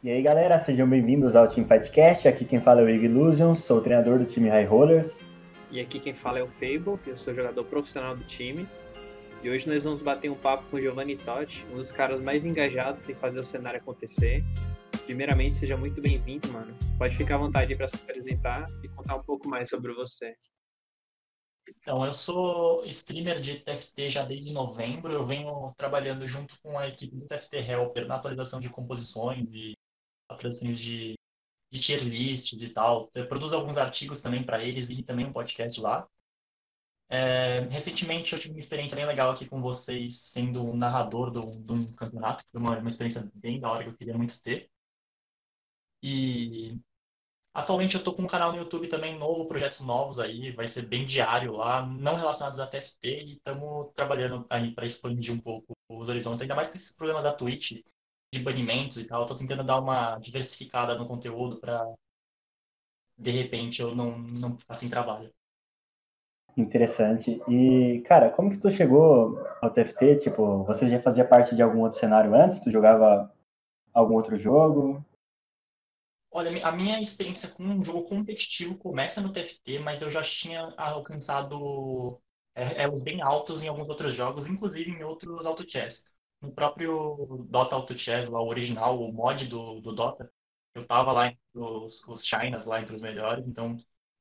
E aí galera, sejam bem-vindos ao Team Fightcast. Aqui quem fala é o Ig Illusion, sou o treinador do time High Rollers. E aqui quem fala é o Fable, eu sou jogador profissional do time. E hoje nós vamos bater um papo com o Giovanni Totti, um dos caras mais engajados em fazer o cenário acontecer. Primeiramente, seja muito bem-vindo, mano. Pode ficar à vontade para se apresentar e contar um pouco mais sobre você. Então, eu sou streamer de TFT já desde novembro. Eu venho trabalhando junto com a equipe do TFT Helper na atualização de composições e atualizações de, de tier lists e tal. Eu produzo alguns artigos também para eles e também um podcast lá. É, recentemente eu tive uma experiência bem legal aqui com vocês, sendo o narrador de um campeonato, foi uma, uma experiência bem da hora que eu queria muito ter. E Atualmente eu tô com um canal no YouTube também novo, projetos novos aí, vai ser bem diário lá, não relacionados a TFT e estamos trabalhando aí para expandir um pouco os horizontes, ainda mais com esses problemas da Twitch, de banimentos e tal. Eu tô tentando dar uma diversificada no conteúdo para de repente eu não, não ficar sem trabalho. Interessante. E, cara, como que tu chegou ao TFT? Tipo, você já fazia parte de algum outro cenário antes? Tu jogava algum outro jogo? Olha, a minha experiência com um jogo competitivo começa no TFT, mas eu já tinha alcançado é, elos bem altos em alguns outros jogos, inclusive em outros auto chess. No próprio Dota Auto Chess, lá, o original, o mod do, do Dota, eu tava lá entre os, os Chinas, lá entre os melhores, então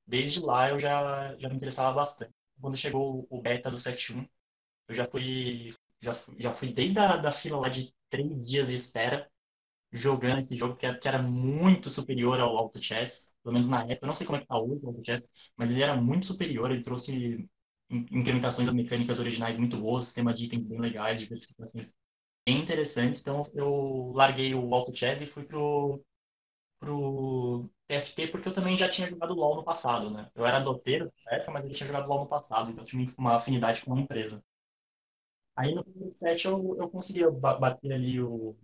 desde lá eu já, já me interessava bastante. Quando chegou o beta do 7.1, eu já fui, já já fui desde a da fila lá de três dias de espera jogando esse jogo que era, que era muito superior ao Auto Chess, pelo menos na época. Eu não sei como é que tá hoje o Auto Chess, mas ele era muito superior. Ele trouxe incrementações das mecânicas originais muito boas, sistema de itens bem legais, diversificações bem interessantes. Então eu larguei o Auto Chess e fui pro, pro TFT porque eu também já tinha jogado LoL no passado, né? Eu era doteiro, certo? Mas eu tinha jogado LoL no passado, então eu tinha uma afinidade com a empresa. Aí no primeiro set eu, eu consegui bater ali o,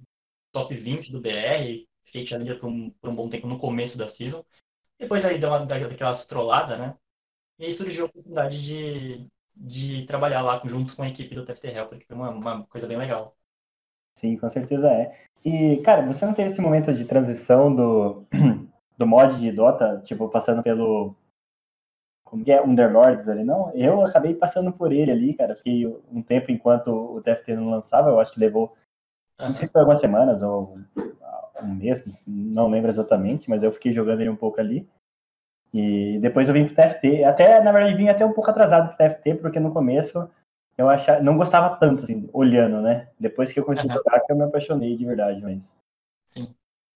top 20 do BR, fiquei challenger por um, por um bom tempo no começo da season. Depois aí deu uma daquelas trollada, né? E aí surgiu a oportunidade de, de trabalhar lá junto com a equipe do TFT Helper, que foi uma, uma coisa bem legal. Sim, com certeza é. E, cara, você não teve esse momento de transição do, do mod de Dota, tipo, passando pelo. Como que é? Underlords ali, não? Eu acabei passando por ele ali, cara. Fiquei um tempo enquanto o TFT não lançava, eu acho que levou não sei se foi algumas semanas ou um mês, não lembro exatamente, mas eu fiquei jogando ele um pouco ali. E depois eu vim pro TFT. Até, na verdade, vim até um pouco atrasado pro TFT, porque no começo eu achava, não gostava tanto, assim, olhando, né? Depois que eu comecei uhum. a jogar, que eu me apaixonei de verdade, mas. Sim.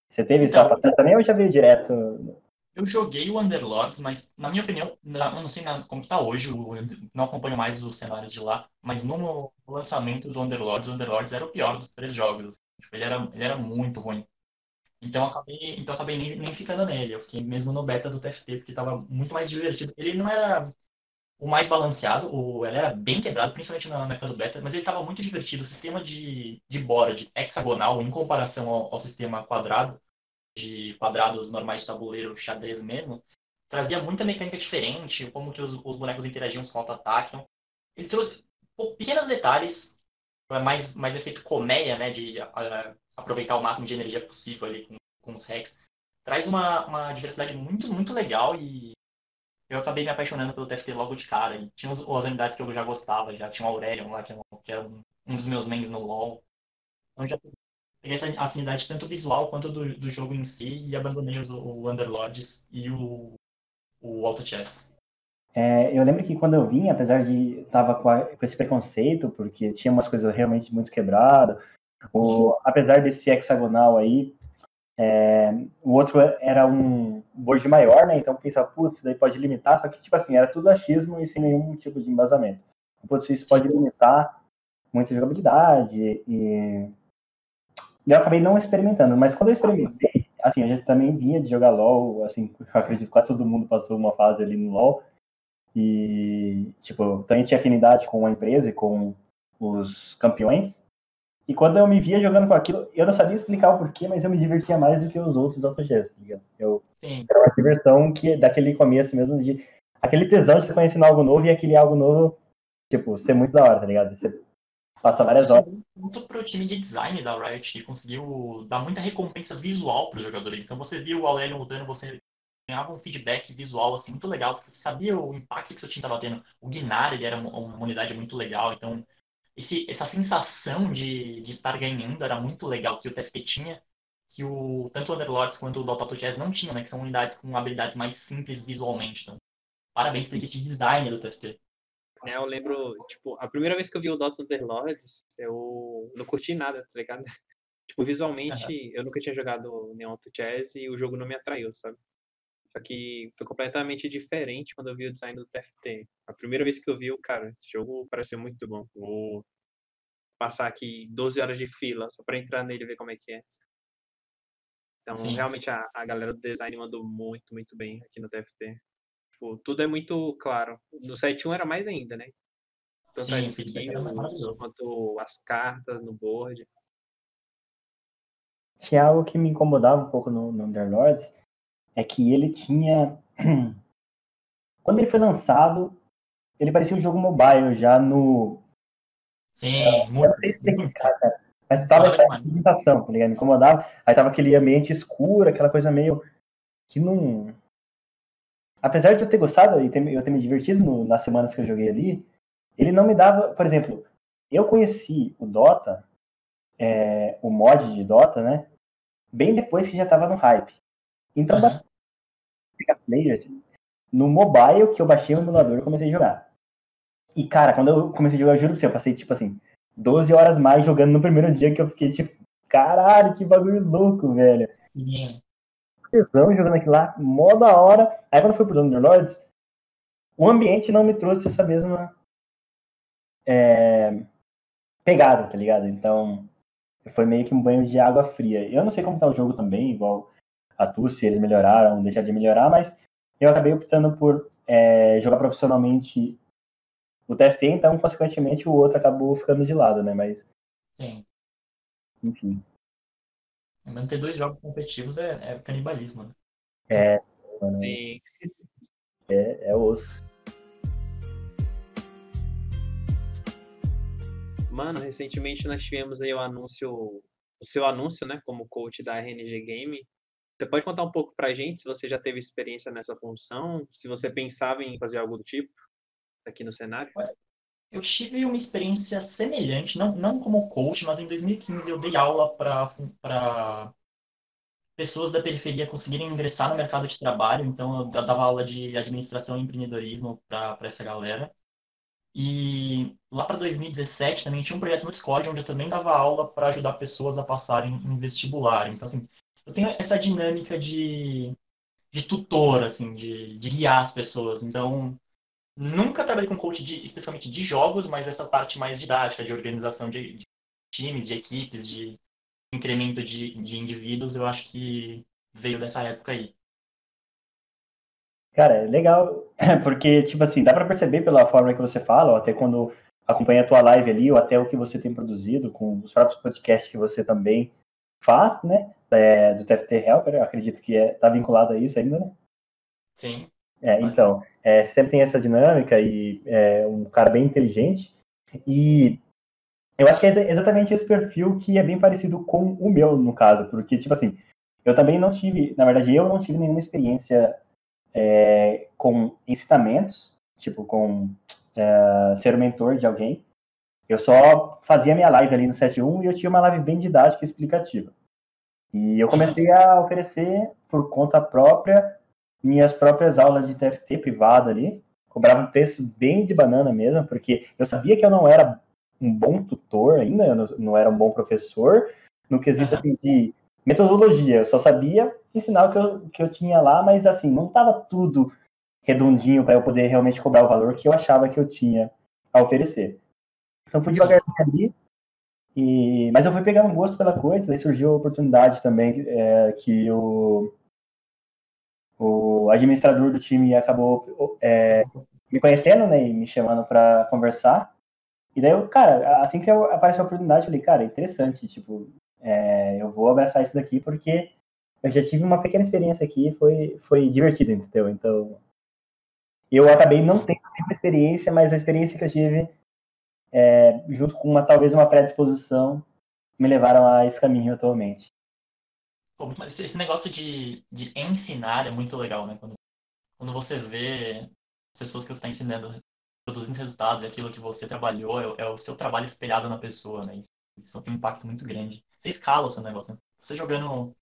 Você teve então, essa passagem também ou já veio direto? Eu joguei o Underlords, mas na minha opinião, eu não sei como está hoje, eu não acompanho mais os cenários de lá, mas no lançamento do Underlords, o Underlords era o pior dos três jogos. Tipo, ele, era, ele era muito ruim. Então eu acabei, então acabei nem, nem ficando nele. Eu fiquei mesmo no beta do TFT, porque estava muito mais divertido. Ele não era o mais balanceado, o, ele era bem quebrado, principalmente na, na época do beta, mas ele estava muito divertido. O sistema de, de board hexagonal, em comparação ao, ao sistema quadrado, de quadrados normais de tabuleiro, xadrez mesmo, trazia muita mecânica diferente, como que os, os bonecos interagiam com o auto-ataque. Então, ele trouxe pô, pequenos detalhes, mais, mais efeito colmeia, né, de uh, aproveitar o máximo de energia possível ali com, com os hacks. Traz uma, uma diversidade muito, muito legal e eu acabei me apaixonando pelo TFT logo de cara. E tinha as unidades que eu já gostava, já tinha o Aurelion lá, que era um, um dos meus mains no LoL. Então já peguei essa afinidade tanto visual quanto do, do jogo em si e abandonei os, o Underlords e o, o Auto Chess. É, eu lembro que quando eu vim, apesar de tava com, a, com esse preconceito, porque tinha umas coisas realmente muito quebradas, apesar desse hexagonal aí, é, o outro era um board maior, né? Então pensava, putz, daí pode limitar, só que tipo assim, era tudo achismo e sem nenhum tipo de embasamento. Putz, isso pode limitar muita jogabilidade e eu acabei não experimentando, mas quando eu experimentei, assim, a gente também vinha de jogar LOL, assim, acredito que quase todo mundo passou uma fase ali no LOL, e, tipo, também tinha afinidade com a empresa e com os campeões, e quando eu me via jogando com aquilo, eu não sabia explicar o porquê, mas eu me divertia mais do que os outros autogestos, tá ligado? Eu, Sim. Era uma diversão que, daquele começo mesmo, de aquele tesão de você conhecendo algo novo e aquele algo novo, tipo, ser muito da hora, tá ligado? Você Passa várias horas. Muito pro time de design da Riot, que conseguiu dar muita recompensa visual para os jogadores. Então você viu o Aurélio mudando, você ganhava um feedback visual assim muito legal, porque você sabia o impacto que seu time estava tendo. O Gnar, ele era uma unidade muito legal, então esse, essa sensação de, de estar ganhando era muito legal que o TFT tinha, que o, tanto o Underlords quanto o Dota Jazz não tinham, né? Que são unidades com habilidades mais simples visualmente. Então, parabéns equipe de design do TFT. É, eu lembro, tipo, a primeira vez que eu vi o Dota Underlords, eu não curti nada, tá ligado? tipo, visualmente, uhum. eu nunca tinha jogado Neon to Jazz e o jogo não me atraiu, sabe? Só que foi completamente diferente quando eu vi o design do TFT. A primeira vez que eu vi, o cara, esse jogo pareceu muito bom. Vou passar aqui 12 horas de fila só para entrar nele e ver como é que é. Então, sim, realmente, sim. A, a galera do design mandou muito, muito bem aqui no TFT. Tipo, tudo é muito claro. No 7.1 era mais ainda, né? Tanto sim, as skills quanto as cartas no board. Tinha algo que me incomodava um pouco no, no Underlords, é que ele tinha. Quando ele foi lançado, ele parecia um jogo mobile já no. Sim, eu, muito. Eu não sei explicar, cara. Mas tava essa sensação, tá ligado? Me incomodava. Aí tava aquele ambiente escuro, aquela coisa meio. que não. Apesar de eu ter gostado e ter, eu ter me divertido no, nas semanas que eu joguei ali, ele não me dava. Por exemplo, eu conheci o Dota, é, o mod de Dota, né? Bem depois que já tava no hype. Então, uhum. Players, no mobile que eu baixei o emulador, eu comecei a jogar. E, cara, quando eu comecei a jogar, eu juro pra você, eu passei, tipo assim, 12 horas mais jogando no primeiro dia que eu fiquei tipo, caralho, que bagulho louco, velho. Sim. Tesão jogando aquilo lá, mó da hora. Aí quando eu fui pro Underlords, o ambiente não me trouxe essa mesma é, pegada, tá ligado? Então, foi meio que um banho de água fria. Eu não sei como tá o jogo também, igual a se eles melhoraram, deixaram de melhorar, mas eu acabei optando por é, jogar profissionalmente o TFT, então, consequentemente, o outro acabou ficando de lado, né? Mas. Sim. Enfim. Manter dois jogos competitivos é, é canibalismo, né? É, mano. Sim. É, é osso. Mano, recentemente nós tivemos aí o anúncio, o seu anúncio, né, como coach da RNG Game. Você pode contar um pouco pra gente se você já teve experiência nessa função, se você pensava em fazer algo do tipo? aqui no cenário? Eu tive uma experiência semelhante, não, não como coach, mas em 2015 eu dei aula para pessoas da periferia conseguirem ingressar no mercado de trabalho. Então, eu dava aula de administração e empreendedorismo para essa galera. E lá para 2017 também tinha um projeto no Discord onde eu também dava aula para ajudar pessoas a passarem em vestibular. Então, assim, eu tenho essa dinâmica de, de tutor, assim, de, de guiar as pessoas. Então, Nunca trabalhei com coach de, de jogos, mas essa parte mais didática, de organização de, de times, de equipes, de incremento de, de indivíduos, eu acho que veio dessa época aí. Cara, é legal, porque, tipo assim, dá para perceber pela forma que você fala, ou até quando acompanha a tua live ali, ou até o que você tem produzido com os próprios podcasts que você também faz, né, é, do TFT Helper, acredito que é, tá vinculado a isso ainda, né? Sim. É, então, é, sempre tem essa dinâmica e é um cara bem inteligente. E eu acho que é exatamente esse perfil que é bem parecido com o meu, no caso, porque, tipo assim, eu também não tive, na verdade, eu não tive nenhuma experiência é, com ensinamentos, tipo, com é, ser o mentor de alguém. Eu só fazia minha live ali no 7.1 e eu tinha uma live bem didática e explicativa. E eu comecei a oferecer por conta própria minhas próprias aulas de TFT privada ali, cobrava um preço bem de banana mesmo, porque eu sabia que eu não era um bom tutor ainda, eu não, não era um bom professor, no quesito assim de metodologia, eu só sabia ensinar o que eu, que eu tinha lá, mas assim, não estava tudo redondinho para eu poder realmente cobrar o valor que eu achava que eu tinha a oferecer. Então fui devagarzinho ali, e, mas eu fui pegando um gosto pela coisa, aí surgiu a oportunidade também é, que o o administrador do time acabou é, me conhecendo, né, e me chamando para conversar. E daí, eu, cara, assim que apareceu a oportunidade, eu falei, cara, interessante, tipo, é, eu vou abraçar isso daqui porque eu já tive uma pequena experiência aqui e foi, foi divertido, entendeu? Então, eu acabei não tendo nenhuma experiência, mas a experiência que eu tive é, junto com uma talvez uma predisposição, me levaram a esse caminho atualmente. Esse negócio de, de ensinar é muito legal, né? Quando, quando você vê as pessoas que você está ensinando produzindo resultados, aquilo que você trabalhou, é, é, o seu trabalho espelhado na pessoa, né? Isso tem um impacto muito grande. Você escala o seu negócio, né? Você jogando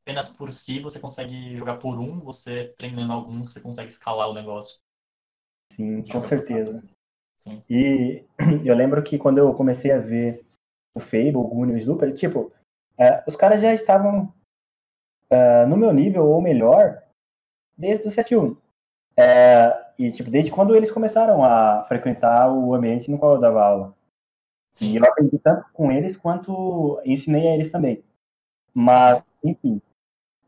apenas por si, você consegue jogar por um, você treinando alguns, você consegue escalar o negócio. Sim, com certeza. Sim. E eu lembro que quando eu comecei a ver o Fable, o o Snooper, tipo, é, os caras já estavam uh, no meu nível ou melhor desde o 7.1. É, e, tipo, desde quando eles começaram a frequentar o ambiente no qual eu dava aula. Sim. E eu aprendi tanto com eles quanto ensinei a eles também. Mas, enfim,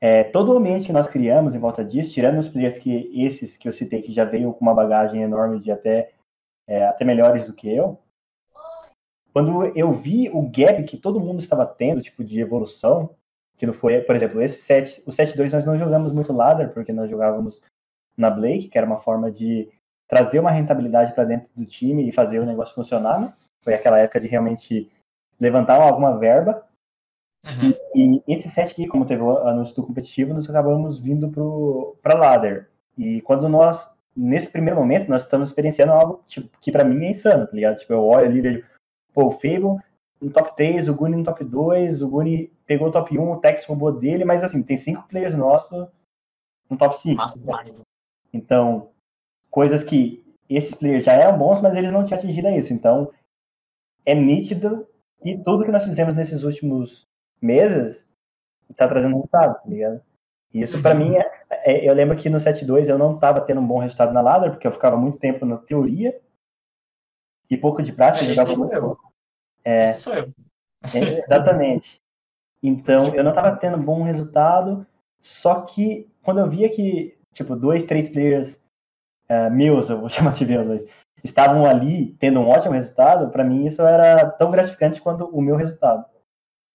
é, todo o ambiente que nós criamos em volta disso, tirando os players que esses que eu citei, que já veio com uma bagagem enorme de até, é, até melhores do que eu, quando eu vi o gap que todo mundo estava tendo, tipo, de evolução, que não foi, por exemplo, esse set, o 7-2 nós não jogamos muito ladder, porque nós jogávamos na Blake, que era uma forma de trazer uma rentabilidade para dentro do time e fazer o negócio funcionar, né? Foi aquela época de realmente levantar alguma verba. Uhum. E, e, esse set aqui, como teve o anúncio do competitivo, nós acabamos vindo para ladder. E quando nós, nesse primeiro momento, nós estamos experienciando algo tipo, que para mim é insano, tá ligado? Tipo, eu olho ali e vejo, pô, o Fable no top 3, o Guni no top 2, o Guni pegou o top 1, o Tex roubou dele, mas assim, tem cinco players nossos no top 5. Massa demais. Então, coisas que esses players já eram bons, mas eles não tinham atingido isso. Então, é nítido que tudo que nós fizemos nesses últimos meses está trazendo resultado, tá ligado? E isso para mim é, Eu lembro que no 7-2 eu não estava tendo um bom resultado na ladder, porque eu ficava muito tempo na teoria e pouco de prática. É, isso sou eu. É, isso sou eu. É, exatamente. Então, eu não estava tendo bom resultado, só que quando eu via que tipo, dois, três players uh, meus, eu vou chamar de meus, mas estavam ali tendo um ótimo resultado, para mim isso era tão gratificante quanto o meu resultado.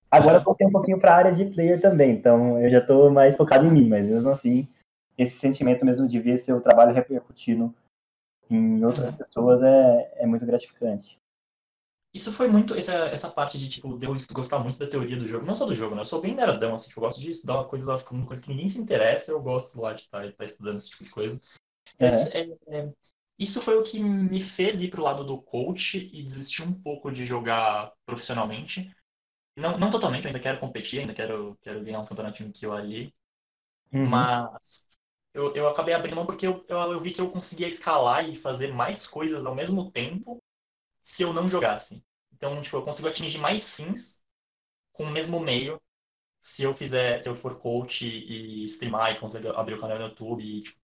Agora eu voltei um pouquinho para a área de player também, então eu já estou mais focado em mim, mas mesmo assim, esse sentimento mesmo de ver seu trabalho repercutindo em outras uhum. pessoas é, é muito gratificante. Isso foi muito, essa, essa parte de, tipo, de eu gostar muito da teoria do jogo. Não só do jogo, né? Eu sou bem nerdão, assim, tipo, eu gosto de estudar coisas, uma coisa que ninguém se interessa, eu gosto lá de estar tá, tá estudando esse tipo de coisa. É. É, é, isso foi o que me fez ir pro lado do coach e desistir um pouco de jogar profissionalmente. Não, não totalmente, eu ainda quero competir, ainda quero, quero ganhar um campeonatinho que eu ali. Uhum. Mas eu, eu acabei abrindo mão porque eu, eu, eu vi que eu conseguia escalar e fazer mais coisas ao mesmo tempo se eu não jogasse. Então, tipo, eu consigo atingir mais fins com o mesmo meio se eu fizer, se eu for coach e, streamar e conseguir abrir o canal no YouTube e, tipo,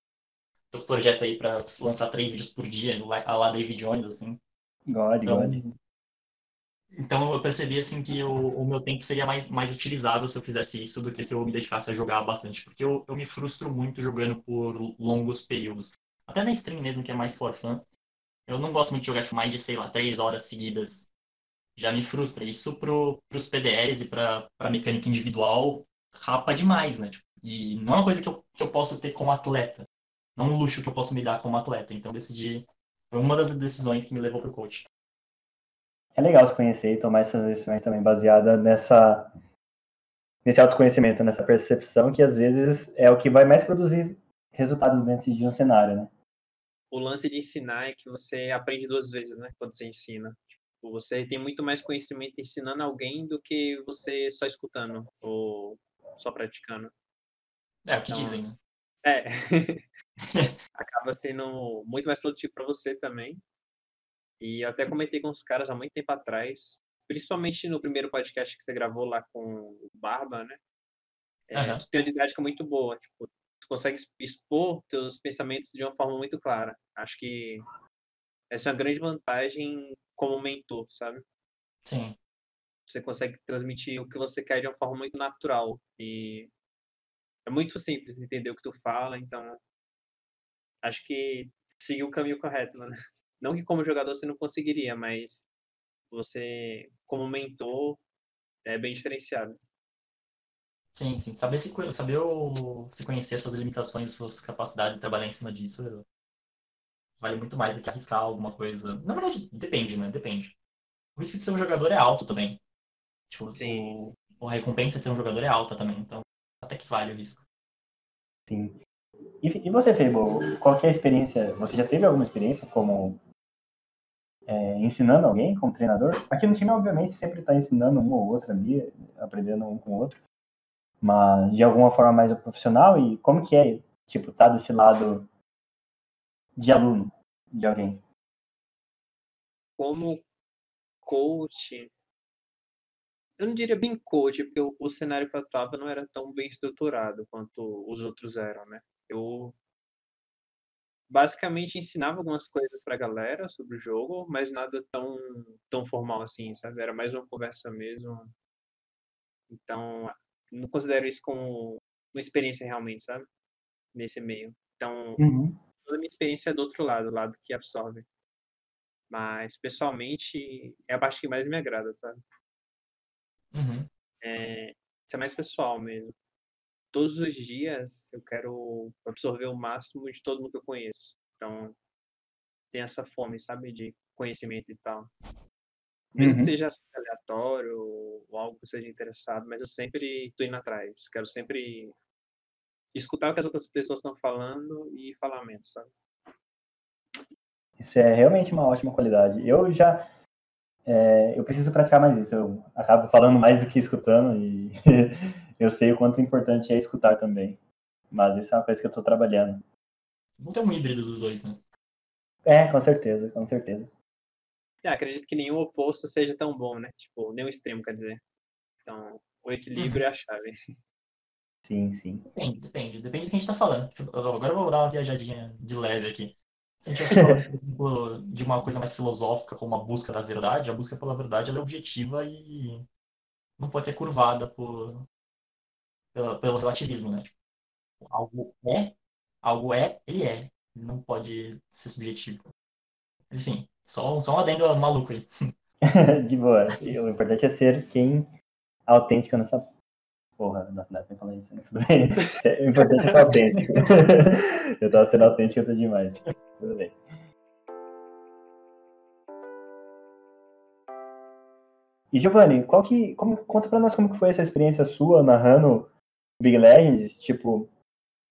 tô com projeto aí para lançar três vídeos por dia, a lá David Jones, assim. God, então, God. Então eu percebi assim que o, o, meu tempo seria mais, mais utilizável se eu fizesse isso do que se eu me dedicasse a jogar bastante, porque eu, eu me frustro muito jogando por longos períodos. Até na stream mesmo, que é mais for fun, eu não gosto muito de jogar tipo, mais de, sei lá, três horas seguidas. Já me frustra. Isso pro, pros PDRs e pra, pra mecânica individual rapa demais, né? Tipo, e não é uma coisa que eu, que eu posso ter como atleta. Não é um luxo que eu posso me dar como atleta. Então decidi. Foi uma das decisões que me levou pro coach. É legal se conhecer e tomar essas decisões também baseada nessa nesse autoconhecimento, nessa percepção que às vezes é o que vai mais produzir resultados dentro de um cenário, né? o lance de ensinar é que você aprende duas vezes, né? Quando você ensina. Tipo, você tem muito mais conhecimento ensinando alguém do que você só escutando ou só praticando. É, o que então, dizem, né? É. Acaba sendo muito mais produtivo para você também. E eu até comentei com os caras há muito tempo atrás, principalmente no primeiro podcast que você gravou lá com o Barba, né? É, uhum. Tu tem uma didática muito boa. Tipo, tu consegue expor teus pensamentos de uma forma muito clara. Acho que essa é uma grande vantagem como mentor, sabe? Sim. Você consegue transmitir o que você quer de uma forma muito natural e é muito simples entender o que tu fala, então acho que seguiu o caminho correto, mano. Não que como jogador você não conseguiria, mas você como mentor é bem diferenciado. Sim, sim. Saber se, saber o, se conhecer as suas limitações, suas capacidades e trabalhar em cima disso vale muito mais do que arriscar alguma coisa. Na verdade, depende, né? Depende. O risco de ser um jogador é alto também. Tipo, Sim. O, a recompensa de ser um jogador é alta também, então até que vale o risco. Sim. E, e você, Fable, qual é a experiência? Você já teve alguma experiência como é, ensinando alguém como treinador? Aqui no time, obviamente, sempre está ensinando um ou outro ali, aprendendo um com o outro, mas de alguma forma mais profissional. E como que é, tipo, tá desse lado de aluno de alguém? Como coach, eu não diria bem coach, porque o, o cenário que eu atuava não era tão bem estruturado quanto os outros eram, né? Eu basicamente ensinava algumas coisas pra galera sobre o jogo, mas nada tão, tão formal assim, sabe? Era mais uma conversa mesmo. Então, não considero isso como uma experiência realmente, sabe? Nesse meio. Então, Uhum. toda a minha experiência é do outro lado, o lado que absorve. Mas, pessoalmente, é a parte que mais me agrada, sabe? Uhum. É, isso é mais pessoal mesmo. Todos os dias eu quero absorver o máximo de todo mundo que eu conheço. Então, tem essa fome, sabe, de conhecimento e tal. Mesmo que Uhum. seja aleatório ou algo que seja interessado, mas eu sempre tô indo atrás. Quero sempre escutar o que as outras pessoas estão falando e falar menos, sabe? Isso é realmente uma ótima qualidade. Eu já. é, eu preciso praticar mais isso. Eu acabo falando mais do que escutando e eu sei o quanto importante é escutar também. Mas isso é uma coisa que eu estou trabalhando. Vou ter um híbrido dos dois, né? É, com certeza, com certeza. É, acredito que nenhum oposto seja tão bom, né? Tipo, nenhum extremo, quer dizer. Então, o equilíbrio é a chave. Sim, sim. Depende, depende. Depende do que a gente tá falando. Tipo, Agora eu vou dar uma viajadinha de leve aqui. Se a gente por exemplo, de uma coisa mais filosófica, como a busca da verdade, a busca pela verdade ela é objetiva e não pode ser curvada por, pelo relativismo, né? Algo é, algo é, ele é. Não pode ser subjetivo. Enfim, só, só um adendo maluco aí. De boa. O importante é ser quem autêntico nessa porra. Não dá pra falar isso, mas tudo bem. O importante é ser autêntico. Eu tava sendo autêntico até demais. Tudo bem. E Giovanni, qual que, como, conta pra nós como que foi essa experiência sua narrando Big Legends? Tipo,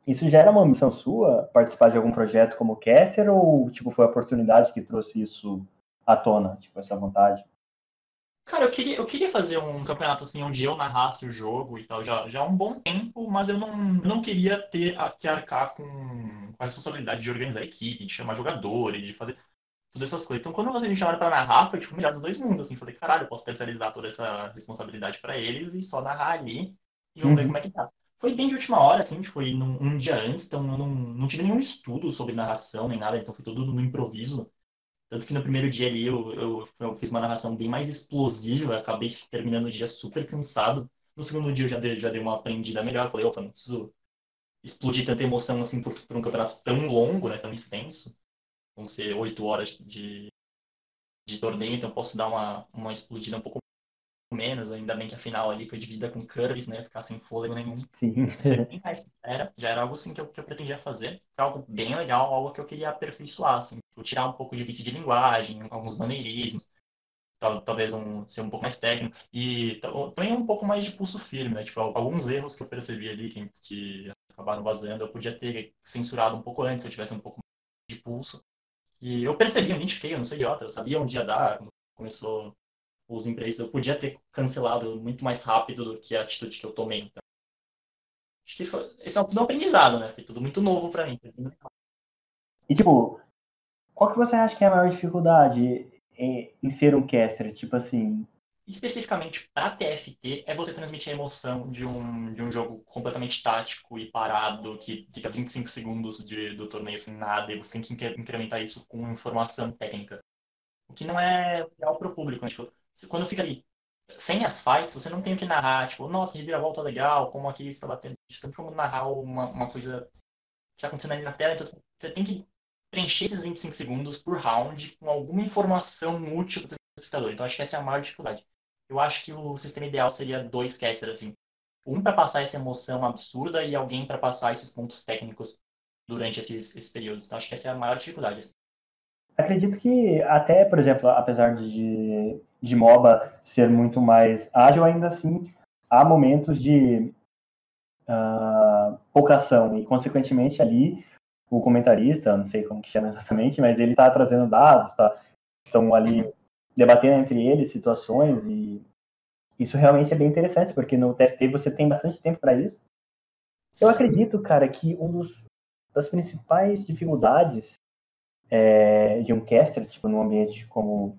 isso já era uma missão sua, participar de algum projeto como caster, ou tipo, foi a oportunidade que trouxe isso à tona, tipo, essa vontade? Cara, eu queria, eu queria fazer um campeonato assim onde eu narrasse o jogo e tal, já, já há um bom tempo, mas eu não, não queria ter a- que arcar com, a responsabilidade de organizar a equipe, de chamar jogadores, de fazer todas essas coisas. Então, quando vocês me chamaram pra narrar, foi tipo o melhor dos dois mundos, assim, falei, caralho, eu posso terceirizar toda essa responsabilidade pra eles e só narrar ali e vamos ver Uhum. como é que tá. Foi bem de última hora, assim, foi num, um dia antes, então eu não, não tive nenhum estudo sobre narração nem nada, então foi tudo no improviso. Tanto que no primeiro dia ali eu, eu, eu fiz uma narração bem mais explosiva, acabei terminando o dia super cansado. No segundo dia eu já dei, já dei uma aprendida melhor, falei, opa, não preciso explodir tanta emoção assim por, por um campeonato tão longo, né, tão extenso. Vão ser oito horas de, de torneio, então posso dar uma, uma explodida um pouco menos, ainda bem que a final ali foi dividida com curves, né, ficar sem fôlego nenhum. Sim. Bem mais era, já era algo assim que eu, que eu pretendia fazer. Foi algo bem legal, algo que eu queria aperfeiçoar, assim. Tipo, tirar um pouco de vício de linguagem, alguns maneirismos, tal- talvez um, ser um pouco mais técnico. E ta- também um pouco mais de pulso firme, né? Tipo, alguns erros que eu percebi ali que, que acabaram vazando, eu podia ter censurado um pouco antes, se eu tivesse um pouco mais de pulso. E eu percebi, eu identifiquei, eu não sou idiota, eu sabia onde ia dar, começou os imprevistos, eu podia ter cancelado muito mais rápido do que a atitude que eu tomei. Então, acho que foi, esse é um, aprendizado, né? Foi tudo muito novo pra mim. E tipo, qual que você acha que é a maior dificuldade em, em ser um caster? Tipo assim, Especificamente para TFT, é você transmitir a emoção de um, de um jogo completamente tático e parado, que fica 25 segundos de, do torneio sem nada, e você tem que incre- incrementar isso com informação técnica. O que não é legal pro público, né? Tipo, quando fica ali sem as fights, você não tem o que narrar, tipo, nossa, reviravolta legal, como aqui está batendo. Você não tem como narrar uma, uma coisa que está acontecendo ali na tela, então você- tem que preencher esses 25 segundos por round com alguma informação útil para o espectador. Então acho que essa é a maior dificuldade. Eu acho que o sistema ideal seria dois casters, assim. Um para passar essa emoção absurda e alguém para passar esses pontos técnicos durante esses, esses períodos. Então acho que essa é a maior dificuldade. assim. Acredito que até, por exemplo, apesar de, de MOBA ser muito mais ágil, ainda assim há momentos de uh, pouca ação e, consequentemente, ali o comentarista, não sei como que chama exatamente, mas ele está trazendo dados, tá, estão ali debatendo entre eles situações e isso realmente é bem interessante, porque no TFT você tem bastante tempo para isso. Eu acredito, cara, que um dos das principais dificuldades é, de um caster, tipo, num ambiente como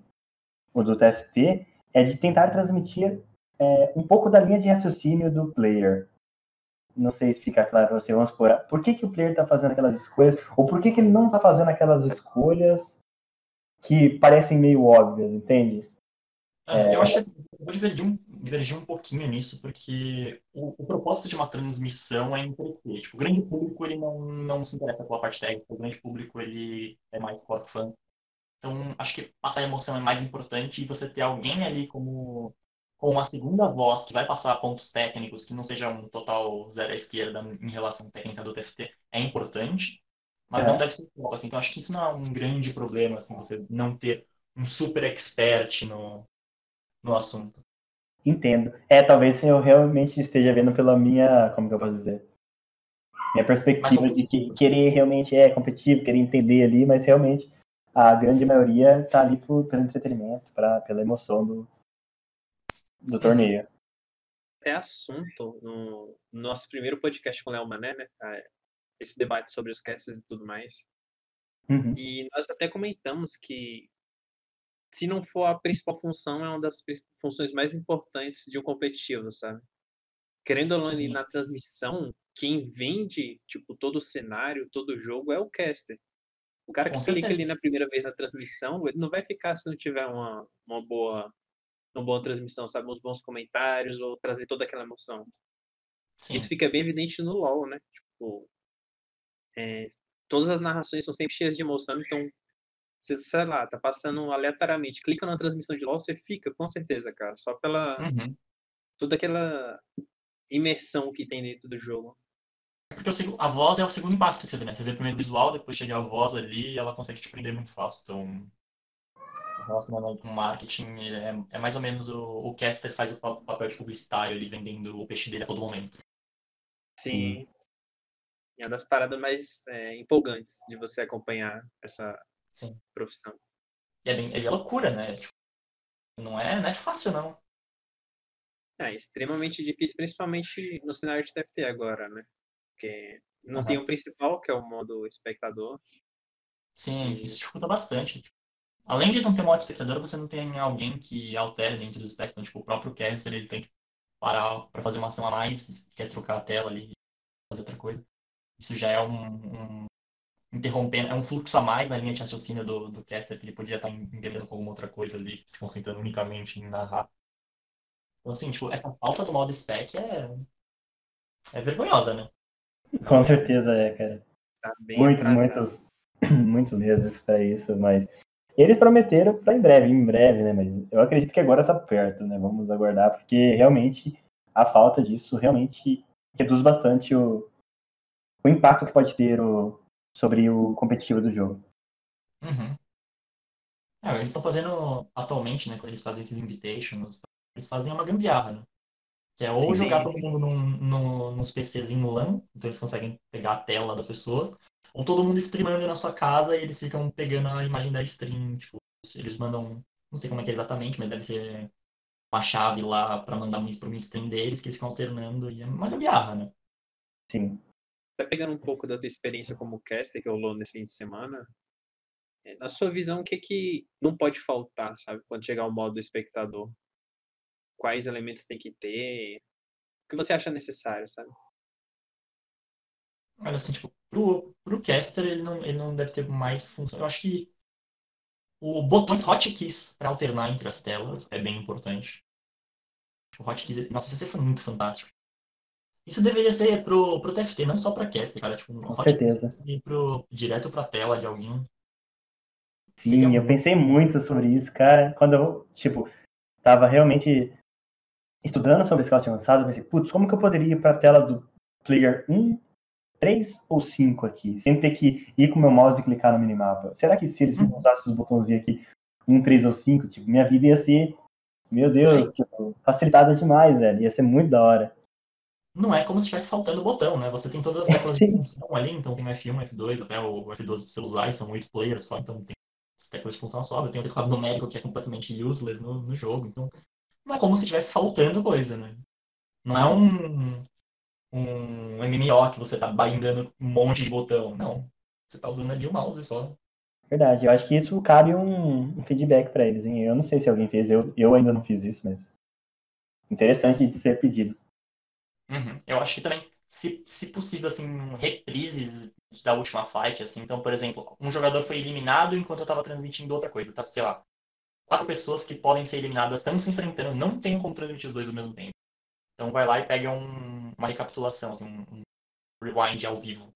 o do TFT, é de tentar transmitir é, um pouco da linha de raciocínio do player. Não sei se fica claro para você, vamos por, por que, que o player está fazendo aquelas escolhas, ou por que, que ele não está fazendo aquelas escolhas que parecem meio óbvias, entende? É, eu acho que assim, eu vou divergir um, divergir um pouquinho nisso, porque o, o, propósito de uma transmissão é entreter. Tipo, o grande público ele não, não se interessa pela parte técnica, o grande público ele é mais por fã. Então, acho que passar emoção é mais importante e você ter alguém ali como com uma segunda voz que vai passar pontos técnicos, que não seja um total zero à esquerda em relação à técnica do TFT, é importante, mas é. não deve ser pouco. Assim, então, acho que isso não é um grande problema, assim, você não ter um super expert no, no assunto. Entendo. É, talvez eu realmente esteja vendo pela minha, como que eu posso dizer? Minha perspectiva de que querer realmente é competitivo, querer entender ali, mas realmente a grande Sim. maioria está ali por, pelo entretenimento, pra, pela emoção do, do torneio. É assunto no, nosso primeiro podcast com o Léo Mané, né? Esse debate sobre os castes e tudo mais. Uhum. E nós até comentamos que se não for a principal função, é uma das funções mais importantes de um competitivo, sabe? Querendo ou não, na transmissão, quem vende, tipo, todo o cenário, todo o jogo é o caster. O cara que clica ali na primeira vez na transmissão, ele não vai ficar se não tiver uma, uma boa uma boa transmissão, sabe? Uns bons comentários ou trazer toda aquela emoção. Sim. Isso fica bem evidente no LoL, né? Tipo, é, todas as narrações são sempre cheias de emoção, então você, sei lá, tá passando aleatoriamente, clica na transmissão de LoL, você fica, com certeza, cara. Só pela. Uhum. toda aquela imersão que tem dentro do jogo. Porque a voz é o segundo impacto que você vê, né? Você vê primeiro o visual, depois chega a voz ali e ela consegue te prender muito fácil. Então, relacionamento com marketing é, é, mais ou menos o, o caster faz o papel de publicitário ali vendendo o peixe dele a todo momento. Sim. É uma das paradas mais é, empolgantes de você acompanhar essa Sim. profissão. E é, bem, é loucura, né? Tipo, não, é, não é fácil, não. É extremamente difícil, principalmente no cenário de TFT agora, né? Porque não uhum. tem o principal, que é o modo espectador. Sim, isso dificulta bastante. Tipo, além de não ter modo espectador, você não tem alguém que altere dentro dos specs. Então, tipo, o próprio caster, ele tem que parar para fazer uma ação a mais, quer trocar a tela ali, fazer outra coisa. Isso já é um, um interrompendo, é um fluxo a mais na linha de raciocínio do, do caster, que ele podia estar entendendo com alguma outra coisa ali, se concentrando unicamente em narrar. Então, assim, tipo, essa falta do modo spec é, é vergonhosa, né? Com certeza é, cara. Tá muitos, muitos, muitos meses para isso, mas eles prometeram para em breve, em breve, né? Mas eu acredito que agora tá perto, né? Vamos aguardar, porque realmente a falta disso realmente reduz bastante o, o impacto que pode ter o, sobre o competitivo do jogo. Uhum. É, eles estão fazendo atualmente, né? Quando eles fazem esses invitations, eles fazem uma gambiarra, né? Que é ou sim, jogar sim. todo mundo num, num, nos PCs em LAN, então eles conseguem pegar a tela das pessoas, ou todo mundo streamando na sua casa e eles ficam pegando a imagem da stream, tipo, eles mandam, não sei como é que é exatamente, mas deve ser uma chave lá para mandar para uma stream deles, que eles ficam alternando, e é uma gambiarra, né? Sim. Tá pegando um pouco da tua experiência como caster que rolou nesse fim de semana, é, na sua visão, o que que não pode faltar, sabe, quando chegar o modo espectador? Quais elementos tem que ter? O que você acha necessário, sabe? Olha, assim, tipo, pro, pro caster ele não, ele não deve ter mais função. Eu acho que o botões hotkeys para alternar entre as telas é bem importante. O hotkeys, nossa, isso foi muito fantástico. Isso deveria ser pro, pro TFT, não só pra caster, cara. Tipo, um Com certeza. Pro, direto pra tela de alguém. Sim, eu pensei muito sobre isso, cara. Quando eu, tipo, tava realmente estudando sobre esse tinha lançado, eu pensei, putz, como que eu poderia ir pra tela do player 1 três ou cinco aqui, sem ter que ir com o meu mouse e clicar no minimapa. Será que se eles uhum. usassem os botãozinhos aqui, um, três ou cinco, tipo, minha vida ia ser, meu Deus, tipo, facilitada demais, velho. Ia ser muito da hora. Não é como se estivesse faltando botão, né? Você tem todas as teclas de função ali, então tem o F1, F2, até o F12 pra você usar, e são oito players só, então tem as teclas de função só. Tem o teclado numérico que é completamente useless no, no jogo, então não é como se estivesse faltando coisa, né? Não é um, um MMO que você tá bindando um monte de botão. Não. Você tá usando ali o mouse só. Verdade, eu acho que isso cabe um, um feedback para eles, hein? Eu não sei se alguém fez, eu, eu ainda não fiz isso, mas interessante de ser pedido. Uhum. Eu acho que também, se, se possível, assim, reprises da última fight, assim. Então, por exemplo, um jogador foi eliminado enquanto eu tava transmitindo outra coisa, tá? Sei lá, quatro pessoas que podem ser eliminadas estão se enfrentando, não tem como transmitir os dois ao mesmo tempo. Então vai lá e pega um, uma recapitulação, assim, um, um rewind ao vivo.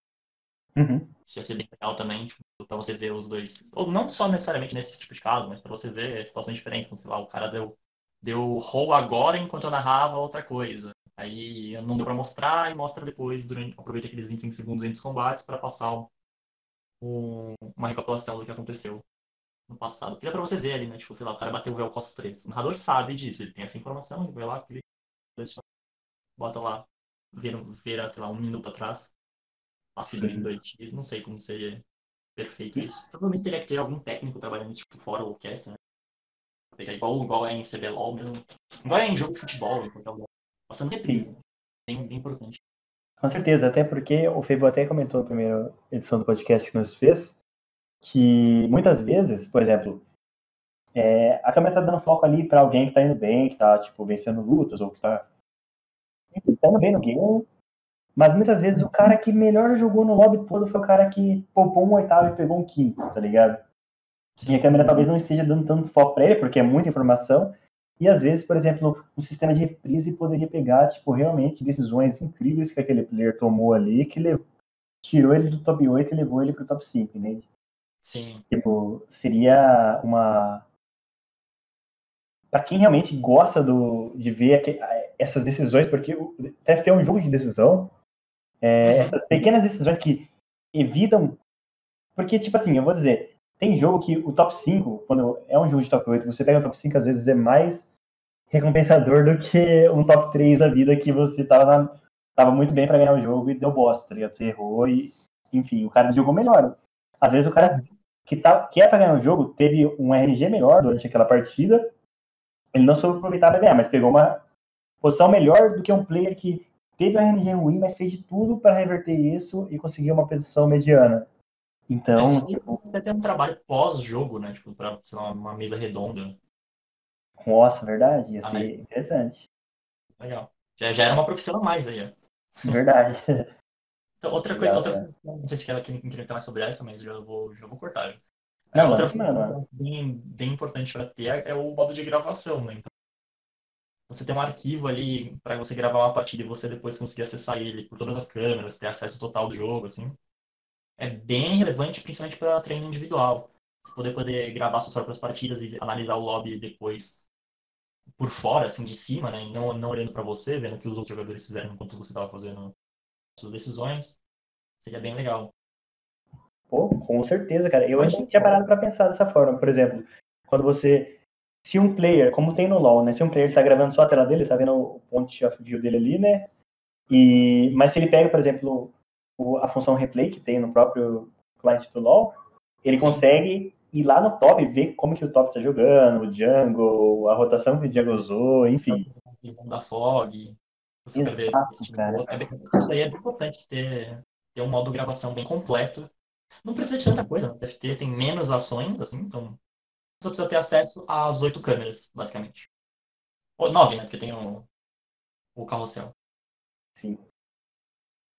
Uhum. Isso ia ser bem legal também, tipo, pra você ver os dois. Ou não só necessariamente nesse tipo de caso, mas pra você ver situações diferentes. Então, sei lá, o cara deu, deu roll agora enquanto eu narrava outra coisa. Aí não deu pra mostrar e mostra depois, durante, aproveita aqueles 25 segundos entre os combates para passar um, uma recapitulação do que aconteceu no passado. Que dá pra você ver ali, né? Tipo, sei lá, o cara bateu o véu Costa 3. O narrador sabe disso, ele tem essa informação, ele vai lá, clica, bota lá, vira, vira, sei lá, um minuto atrás, passa em 2x, não sei como seria perfeito isso. Provavelmente teria que ter algum técnico trabalhando isso, tipo, fora o orquestra, né? Pegar igual, igual é em CBLOL mesmo. Igual é em jogo de futebol, passando reprise. Bem, bem importante. Com certeza, até porque o Febo até comentou na primeira edição do podcast que nos fez, que muitas vezes, por exemplo, é, a câmera tá dando foco ali para alguém que tá indo bem, que tá, tipo, vencendo lutas, ou que tá, tá indo bem no game, mas muitas vezes o cara que melhor jogou no lobby todo foi o cara que poupou um oitavo e pegou um quinto, tá ligado? Sim. E a câmera talvez não esteja dando tanto foco para ele, porque é muita informação, e às vezes, por exemplo, um sistema de reprise poderia pegar, tipo, realmente decisões incríveis que aquele player tomou ali, que ele tirou ele do top 8 e levou ele pro top 5, né? Sim. Tipo, seria uma. Para quem realmente gosta do, de ver essas decisões, porque deve ter um jogo de decisão, é, uhum. essas pequenas decisões que evitam. Porque, tipo assim, eu vou dizer, tem jogo que o top 5, quando é um jogo de top 8, você pega o top 5, às vezes é mais recompensador do que um top 3 da vida que você tava, na, tava muito bem para ganhar o jogo e deu bosta, tá ligado? Você errou e, enfim, o cara jogou melhor. Às vezes o cara que, tá, que é pra ganhar o jogo teve um RNG melhor durante aquela partida, ele não soube aproveitar para ganhar, mas pegou uma posição melhor do que um player que teve um RNG ruim, mas fez de tudo para reverter isso e conseguiu uma posição mediana. Então, é, tipo... Você tem um trabalho pós-jogo, né? Tipo, pra, sei lá, uma mesa redonda. Nossa, verdade. Ia ah, ser mas... interessante. Legal. Já, já era uma profissão a mais aí, ó. Verdade. Então, outra coisa, outra, é. não sei se quer comentar mais sobre essa, mas já vou, já vou cortar. Não, outra função bem, bem importante para ter é o modo de gravação, né? Então, você tem um arquivo ali para você gravar uma partida e você depois conseguir acessar ele por todas as câmeras, ter acesso total do jogo, assim. É bem relevante, principalmente para treino individual. Poder poder gravar suas próprias partidas e analisar o lobby depois por fora, assim, de cima, né? Não, não olhando para você, vendo o que os outros jogadores fizeram enquanto você estava fazendo suas decisões. Seria bem legal. Pô, com certeza, cara. Eu ainda não tinha parado para pensar dessa forma. Por exemplo, quando você. Se um player, como tem no LoL, né? Se um player está gravando só a tela dele, tá vendo o point of view dele ali, né? E, mas se ele pega, por exemplo, o, a função replay que tem no próprio client do LoL, ele Sim. consegue ir lá no top e ver como que o top tá jogando, o jungle, a rotação que o jungle usou, enfim. A visão da fog. Você Exato, ver tipo. É isso aí é bem importante ter, ter um modo gravação bem completo. Não precisa de tanta coisa, no TFT tem menos ações, assim, então só precisa ter acesso às oito câmeras, basicamente. Ou nove, né? Porque tem o, o carrossel. Sim.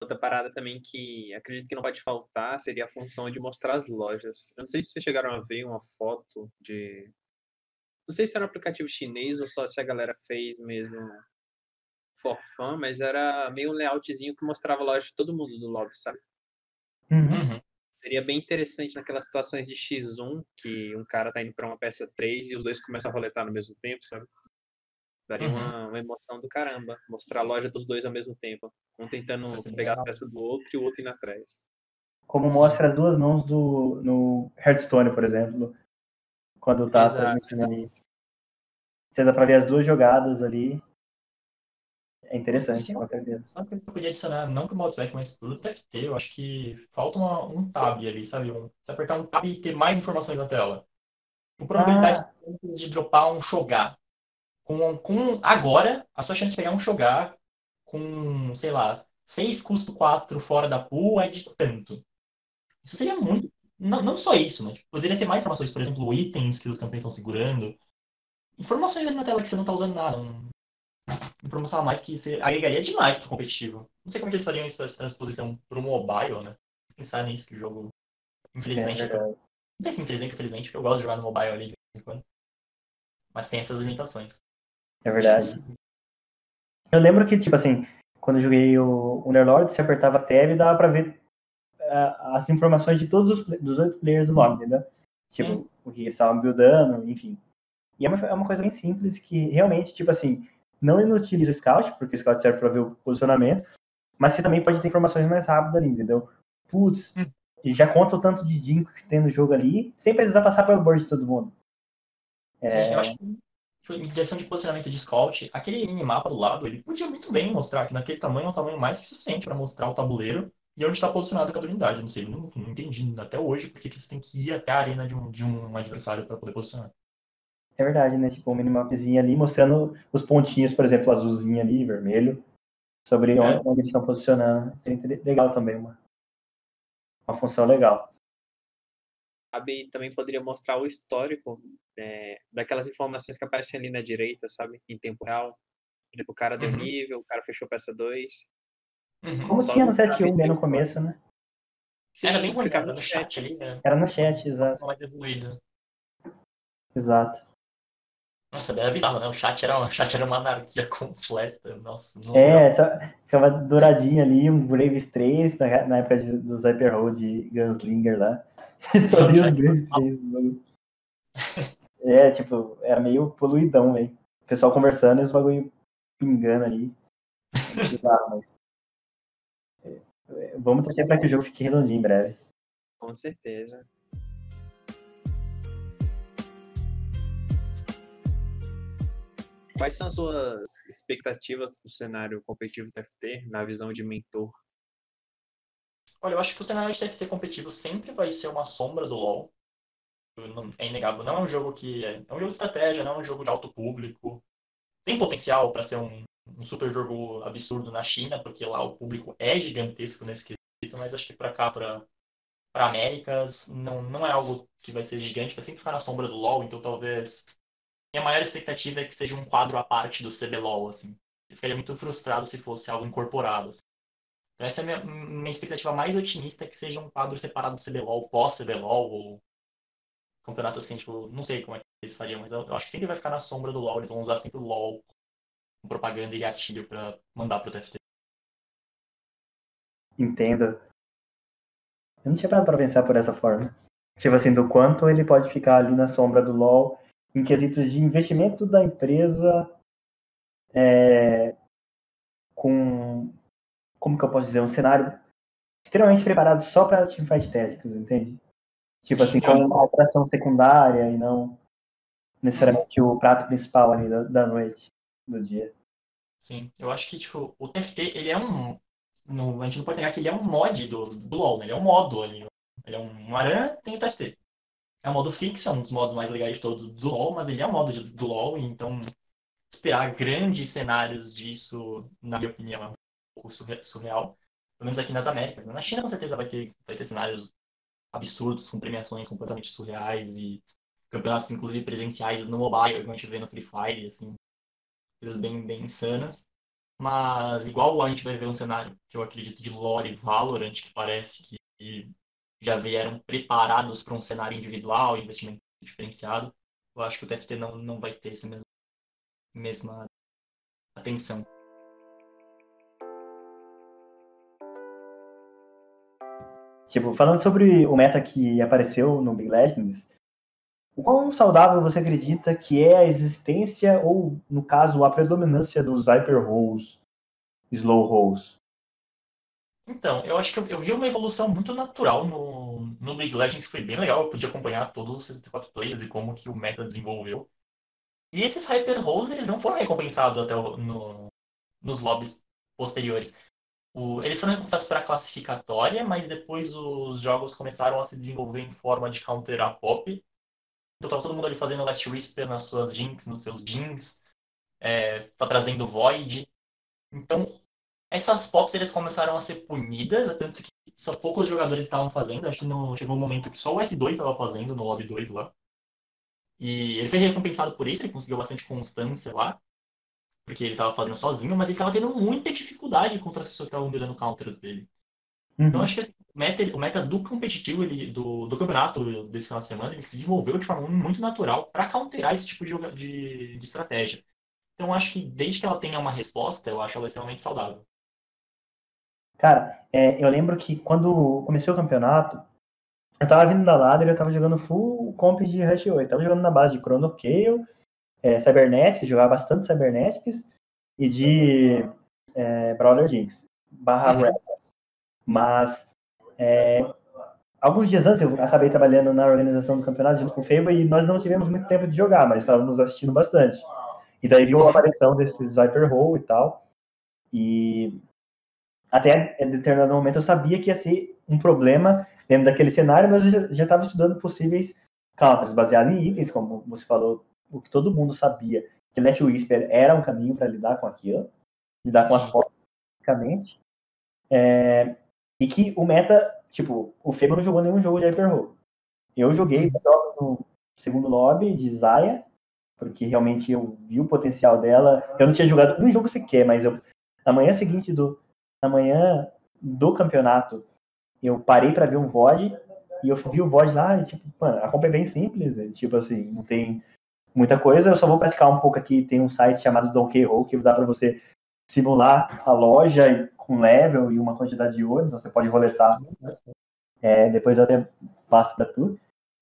Outra parada também que acredito que não pode faltar seria a função de mostrar as lojas. Eu não sei se vocês chegaram a ver uma foto de. Não sei se era um aplicativo chinês ou só se a galera fez mesmo for fun, mas era meio um layoutzinho que mostrava a loja de todo mundo do lobby, sabe? Uhum. Seria bem interessante naquelas situações de X1, que um cara tá indo pra uma peça 3 e os dois começam a roletar no mesmo tempo, sabe? Daria Uhum. uma, uma emoção do caramba. Mostrar a loja dos dois ao mesmo tempo. Um tentando seria pegar legal. as peças do outro e o outro indo atrás. Como Sim. mostra as duas mãos do no Hearthstone, por exemplo. Quando tá transmitindo ali. Você dá pra ver as duas jogadas ali. É interessante, Sim. com certeza. Sabe o que eu podia adicionar? Não pro Modpack, mas pro TFT, eu acho que falta uma- um tab ali, sabe? Um, você apertar um tab e ter mais informações na tela. Com probabilidade de dropar um Shogar. Com, com agora, a sua chance de pegar um Shogar com, sei lá, 6 custo 4 fora da pool é de tanto. Isso seria muito. Não, não só isso, mas poderia ter mais informações, por exemplo, itens que os campeões estão segurando. Informações ali na tela que você não está usando nada. Um- informação a mais que você agregaria demais pro competitivo. Não sei como é que eles fariam isso, essa transposição pro mobile, né? Pensar nisso, que o jogo. Infelizmente, É verdade. não sei se infelizmente ou felizmente, porque eu gosto de jogar no mobile ali de vez em quando. Mas tem essas limitações. É verdade. Eu lembro que, tipo assim, quando eu joguei o Underlord, você apertava Tab e dava pra ver ah, as informações de todos os dos oito players do lobby, entendeu? Tipo, Sim. o que eles estavam buildando, enfim. E é uma, é uma coisa bem simples que realmente, tipo assim, não inutiliza o scout, porque o scout serve pra ver o posicionamento, mas você também pode ter informações mais rápidas ali, entendeu? Putz, Hum. já conta o tanto de Jinx que tem no jogo ali, sem precisar passar pelo board de todo mundo. Sim, eu acho que em questão de posicionamento de scout, aquele minimapa do lado, ele podia muito bem mostrar que naquele tamanho é um tamanho mais que suficiente para mostrar o tabuleiro e onde está posicionada cada unidade. Não sei, não, não entendi até hoje porque que você tem que ir até a arena de um, de um adversário para poder posicionar. É verdade, né? Tipo, um minimapzinho ali mostrando os pontinhos, por exemplo, azulzinho ali, vermelho, sobre É. onde, onde eles estão posicionando. Seria legal também, uma, uma função legal. A BI também poderia mostrar o histórico é, daquelas informações que aparecem ali na direita, sabe? Em tempo real. Por exemplo, o cara deu Uhum. nível, o cara fechou peça 2. Uhum. Como Só tinha no mostrar 7.1 bem bem no começo, né? Sim, Era bem era no chat ali, né? Era no chat, exato. mais evoluído. Exato. Nossa, era bizarro, né? O chat era, o chat era uma anarquia completa. Nossa, não É, só, ficava douradinho ali, um Braves 3, na, na época de, do Hyperhold e Gunslinger lá. Só vi os 3. no- É, tipo, era meio poluidão, velho. O pessoal conversando e os bagulho pingando ali. Bizarro, mas... É, é, Vamos torcer pra que o jogo fique redondinho em breve. Com certeza. Quais são as suas expectativas do cenário competitivo TFT na visão de mentor? Olha, eu acho que o cenário de TFT competitivo sempre vai ser uma sombra do LoL. É inegável. Não é um jogo que. É, é um jogo de estratégia, não é um jogo de alto público. Tem potencial para ser um, um super jogo absurdo na China, porque lá o público é gigantesco nesse quesito, mas acho que para cá, para para Américas, não, não é algo que vai ser gigante, vai sempre ficar na sombra do LoL, então talvez. Minha maior expectativa é que seja um quadro à parte do CBLOL, assim. Eu ficaria muito frustrado se fosse algo incorporado. assim. Essa é a minha, minha expectativa mais otimista, que seja um quadro separado do CBLOL, pós-CBLOL, ou campeonato assim, tipo, não sei como é que eles fariam, mas eu, eu acho que sempre vai ficar na sombra do LoL, eles vão usar sempre o LoL como propaganda e gatilho pra mandar pro TFT. Entendo. Eu não tinha parado pra pensar por essa forma. Tipo assim, do quanto ele pode ficar ali na sombra do LoL em quesitos de investimento da empresa é, com, como que eu posso dizer, um cenário extremamente preparado só para teamfight táticos, entende? Tipo Sim, assim, sim, eu com uma atração secundária e não necessariamente o prato principal ali da, da noite, do dia. Sim, eu acho que, tipo, o TFT, ele é um. No, a gente não pode negar que ele é um mod do, do LoL, né? Ele é um modo ali. Ele é um, Aran, tem o TFT. É um modo fixo, é um dos modos mais legais de todos do LoL, mas ele é um modo de- do LoL, então esperar grandes cenários disso, na minha opinião, é pouco surre- surreal. Pelo menos aqui nas Américas. né? Na China, com certeza, vai ter, vai ter cenários absurdos, com premiações completamente surreais e campeonatos, inclusive, presenciais no mobile, como a gente vê no Free Fire, assim, coisas bem, bem insanas. Mas igual a gente vai ver um cenário que eu acredito de lore e Valorant, que parece que que já vieram preparados para um cenário individual, investimento diferenciado, eu acho que o TFT não, não vai ter essa mesma, mesma atenção. Tipo, falando sobre o meta que apareceu no Big Legends, o quão saudável você acredita que é a existência, ou, no caso, a predominância dos hyper rolls, slow rolls? Então, eu acho que eu, eu, vi uma evolução muito natural no, no League Legends, que foi bem legal. Eu pude acompanhar todos os 64 players e como que o meta desenvolveu. E esses Hyper Rolls, eles não foram recompensados até o, no, nos lobbies posteriores. O, eles foram recompensados para a classificatória, mas depois os jogos começaram a se desenvolver em forma de counter a pop. Então tava todo mundo ali fazendo Last Whisper nas suas jinx, nos seus jeans, é, trazendo Void. Então, essas pops eles começaram a ser punidas, tanto que só poucos jogadores estavam fazendo. Acho que no, chegou um momento que só o S2 estava fazendo no Lobby 2 lá. E ele foi recompensado por isso, ele conseguiu bastante constância lá, porque ele estava fazendo sozinho, mas ele estava tendo muita dificuldade contra as pessoas que estavam dando counters dele. Então, uhum. Então acho que assim, o, meta, o meta do competitivo, ele, do, do campeonato desse final de semana, ele se desenvolveu de forma muito natural para counterar esse tipo de, de, de estratégia. Então acho que desde que ela tenha uma resposta, eu acho ela extremamente saudável. Cara, é, eu lembro que quando comecei o campeonato, eu tava vindo da ladder, eu tava jogando full comp de Rush 8. Eu tava jogando na base de Chrono Kale, é, Cybernetics, jogava bastante Cybernetics, e de é, Brawler Jinx, barra uhum. Mas, é, alguns dias antes, eu acabei trabalhando na organização do campeonato junto com o Fable, e nós não tivemos muito tempo de jogar, mas estávamos assistindo bastante. E daí viu a aparição desses Viper Hole e tal, e até determinado momento eu sabia que ia ser um problema dentro daquele cenário, mas eu já estava estudando possíveis counters baseados em itens, como você falou, o que todo mundo sabia, que Last Whisper era um caminho para lidar com aquilo, lidar com Sim. as formas, basicamente. É, e que o meta, tipo, o Febo não jogou nenhum jogo de Hyperhole. Eu joguei jogos no segundo lobby de Zaya, porque realmente eu vi o potencial dela. Eu não tinha jogado um jogo sequer, mas eu, na manhã seguinte do, na manhã do campeonato, eu parei para ver um VOD e eu vi o VOD lá e, tipo, mano, a compra é bem simples, é, tipo assim, não tem muita coisa, eu só vou praticar um pouco aqui, tem um site chamado Donkey Roll que dá para você simular a loja com level e uma quantidade de ouro, então você pode roletar. É, depois eu até passo para tu.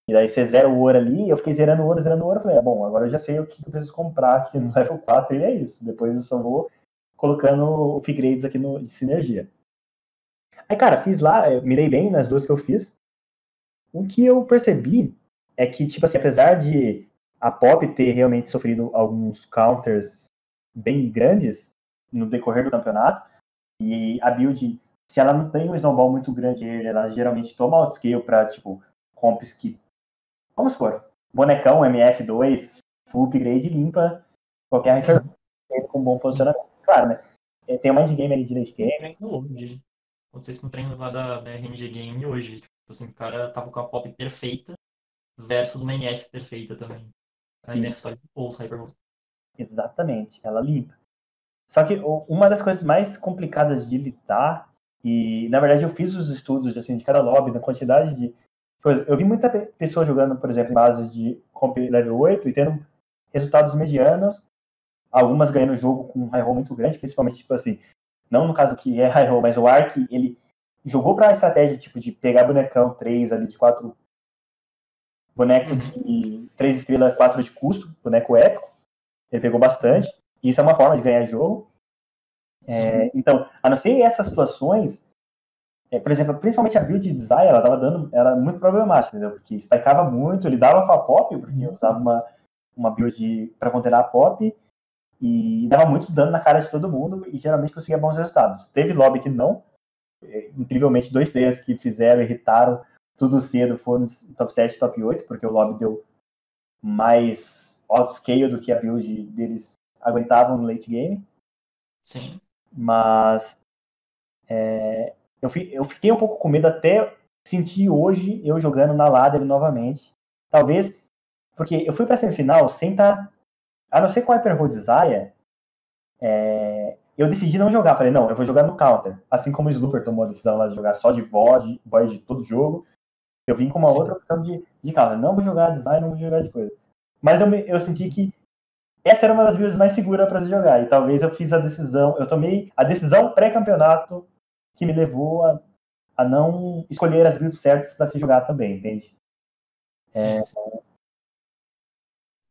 E daí você zera o ouro ali, eu fiquei zerando ouro, zerando ouro, falei, ah, bom, agora eu já sei o que eu preciso comprar aqui no level 4 e é isso. Depois eu só vou colocando upgrades aqui no, de sinergia. Aí, cara, fiz lá, eu mirei bem nas duas que eu fiz. O que eu percebi é que, tipo assim, apesar de a Pop ter realmente sofrido alguns counters bem grandes no decorrer do campeonato, e a build, se ela não tem um snowball muito grande, ela geralmente toma outscale para tipo, comps que. Vamos supor, bonecão MF2, full upgrade limpa qualquer uhum. com bom posicionamento claro, né? É, tem uma endgame ali de late game. Hoje. Vocês no treino lá da, da RNG Game hoje. Tipo assim, o cara tava com a pop perfeita versus uma MF perfeita também. A só ou o Exatamente, ela limpa. Só que uma das coisas mais complicadas de lidar, e na verdade eu fiz os estudos assim, de cada lobby, da quantidade de. Eu vi muita pessoa jogando, por exemplo, em bases de comp level 8 e tendo resultados medianos, algumas ganhando o jogo com um high roll muito grande, principalmente, tipo assim, não no caso que é high roll, mas o Ark, ele jogou para a estratégia, tipo, de pegar bonecão 3 ali de 4 boneco de 3 estrelas, 4 de custo, boneco épico, ele pegou bastante, isso é uma forma de ganhar jogo. É, então, a não ser essas situações, é, por exemplo, principalmente a build de Zaya, ela tava dando, era muito problemática, entendeu? Porque spikeava muito, ele dava com a pop, porque eu usava uma, uma build para conter a pop, e dava muito dano na cara de todo mundo e geralmente conseguia bons resultados. Teve lobby que não, é, incrivelmente dois players que fizeram, irritaram tudo cedo foram top 7, top 8, porque o lobby deu mais outscale do que a build deles aguentavam no late game. Sim. Mas é, eu, eu, fiquei um pouco com medo até sentir hoje eu jogando na ladder novamente. Talvez, porque eu fui pra semifinal sem estar tá a não ser com o Hyperhold Zaya, é, eu decidi não jogar. Falei, não, eu vou jogar no counter. Assim como o Slooper tomou a decisão lá de jogar só de voz, voz de todo jogo, eu vim com uma Sim. outra opção de, de counter. Não vou jogar design, não vou jogar de coisa. Mas eu, eu senti que essa era uma das builds mais seguras para se jogar. E talvez eu fiz a decisão, eu tomei a decisão pré-campeonato que me levou a, a não escolher as builds certas para se jogar também, entende? É,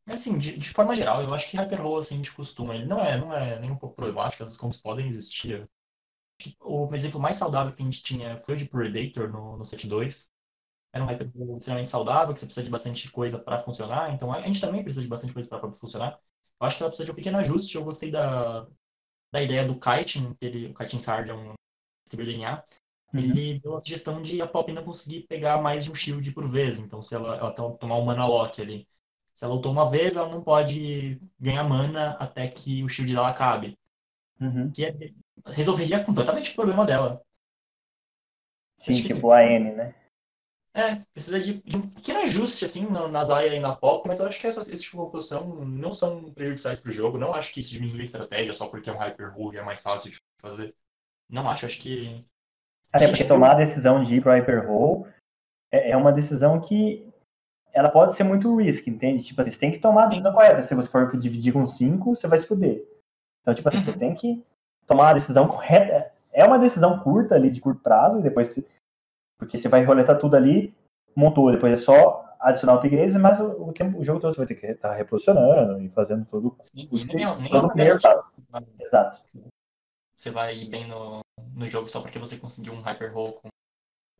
É assim, de, de forma geral, eu acho que Hyperroll, assim, de costume, ele não é, não é nem um pouco problemático, essas combos podem existir. O exemplo mais saudável que a gente tinha foi o de Predator no, no set 2. Era um Hyperroll extremamente saudável, que você precisa de bastante coisa para funcionar, então a gente também precisa de bastante coisa para funcionar. Eu acho que ela precisa de um pequeno ajuste, eu gostei da, da ideia do kiting, que ele, o kiting Sard é um distribuidor DNA, uhum. ele deu a sugestão de a Pop não conseguir pegar mais de um shield por vez, então se ela, ela tomar um mana lock ali, se ela lutou uma vez, ela não pode ganhar mana até que o shield dela acabe. Uhum. Que é, resolveria completamente o problema dela. Sim, tipo a N, né? É, precisa de, de, um pequeno ajuste assim na Zaya e na Pop, mas eu acho que essas, esse tipo de composição não são prejudiciais para o jogo. Não acho que isso diminui a estratégia só porque é um Hyper Rule e é mais fácil de fazer. Não acho, acho que. Até porque tomar a decisão de ir para Hyper Rule é, é uma decisão que ela pode ser muito risk, entende? Tipo assim, você tem que tomar a decisão correta. Se você for dividir com 5, você vai se fuder. Então, tipo assim, uhum. você tem que tomar a decisão correta. É uma decisão curta ali, de curto prazo, e depois você... Porque você vai roletar tudo ali, montou, depois é só adicionar upgrades, mas o, o, tempo, o jogo todo você vai ter que estar tá reposicionando e fazendo tudo. Sim, e nem, é, nem todo é primeiro passo. Exato. Você vai ir bem no, no jogo só porque você conseguiu um hyper roll com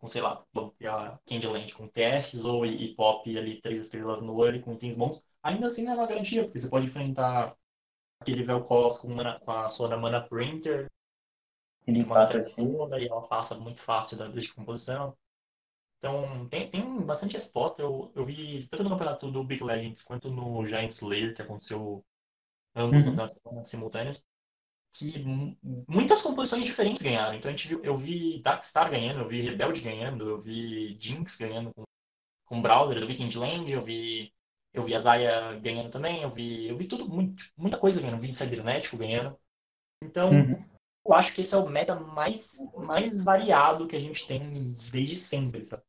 com, sei lá, a Candyland com TF, Zoe e Pop ali, três estrelas no Early com itens bons, ainda assim não é uma garantia, porque você pode enfrentar aquele Vel'Koz com, com a Sona Mana Printer, ele passa assim. e ela passa muito fácil da descomposição. Então, tem, tem bastante resposta. Eu, eu vi tanto no campeonato do Big Legends quanto no Giant Slayer, que aconteceu ambos uhum. no final simultâneos que muitas composições diferentes ganharam. Então a gente viu, eu vi Darkstar ganhando, eu vi Rebelde ganhando, eu vi Jinx ganhando com, com Brawlers, eu vi Kindland, eu vi eu vi a Zaya ganhando também, eu vi eu vi tudo muito, muita coisa ganhando, eu vi Cybernético ganhando. Então, uhum. Eu acho que esse é o meta mais mais variado que a gente tem desde sempre, sabe?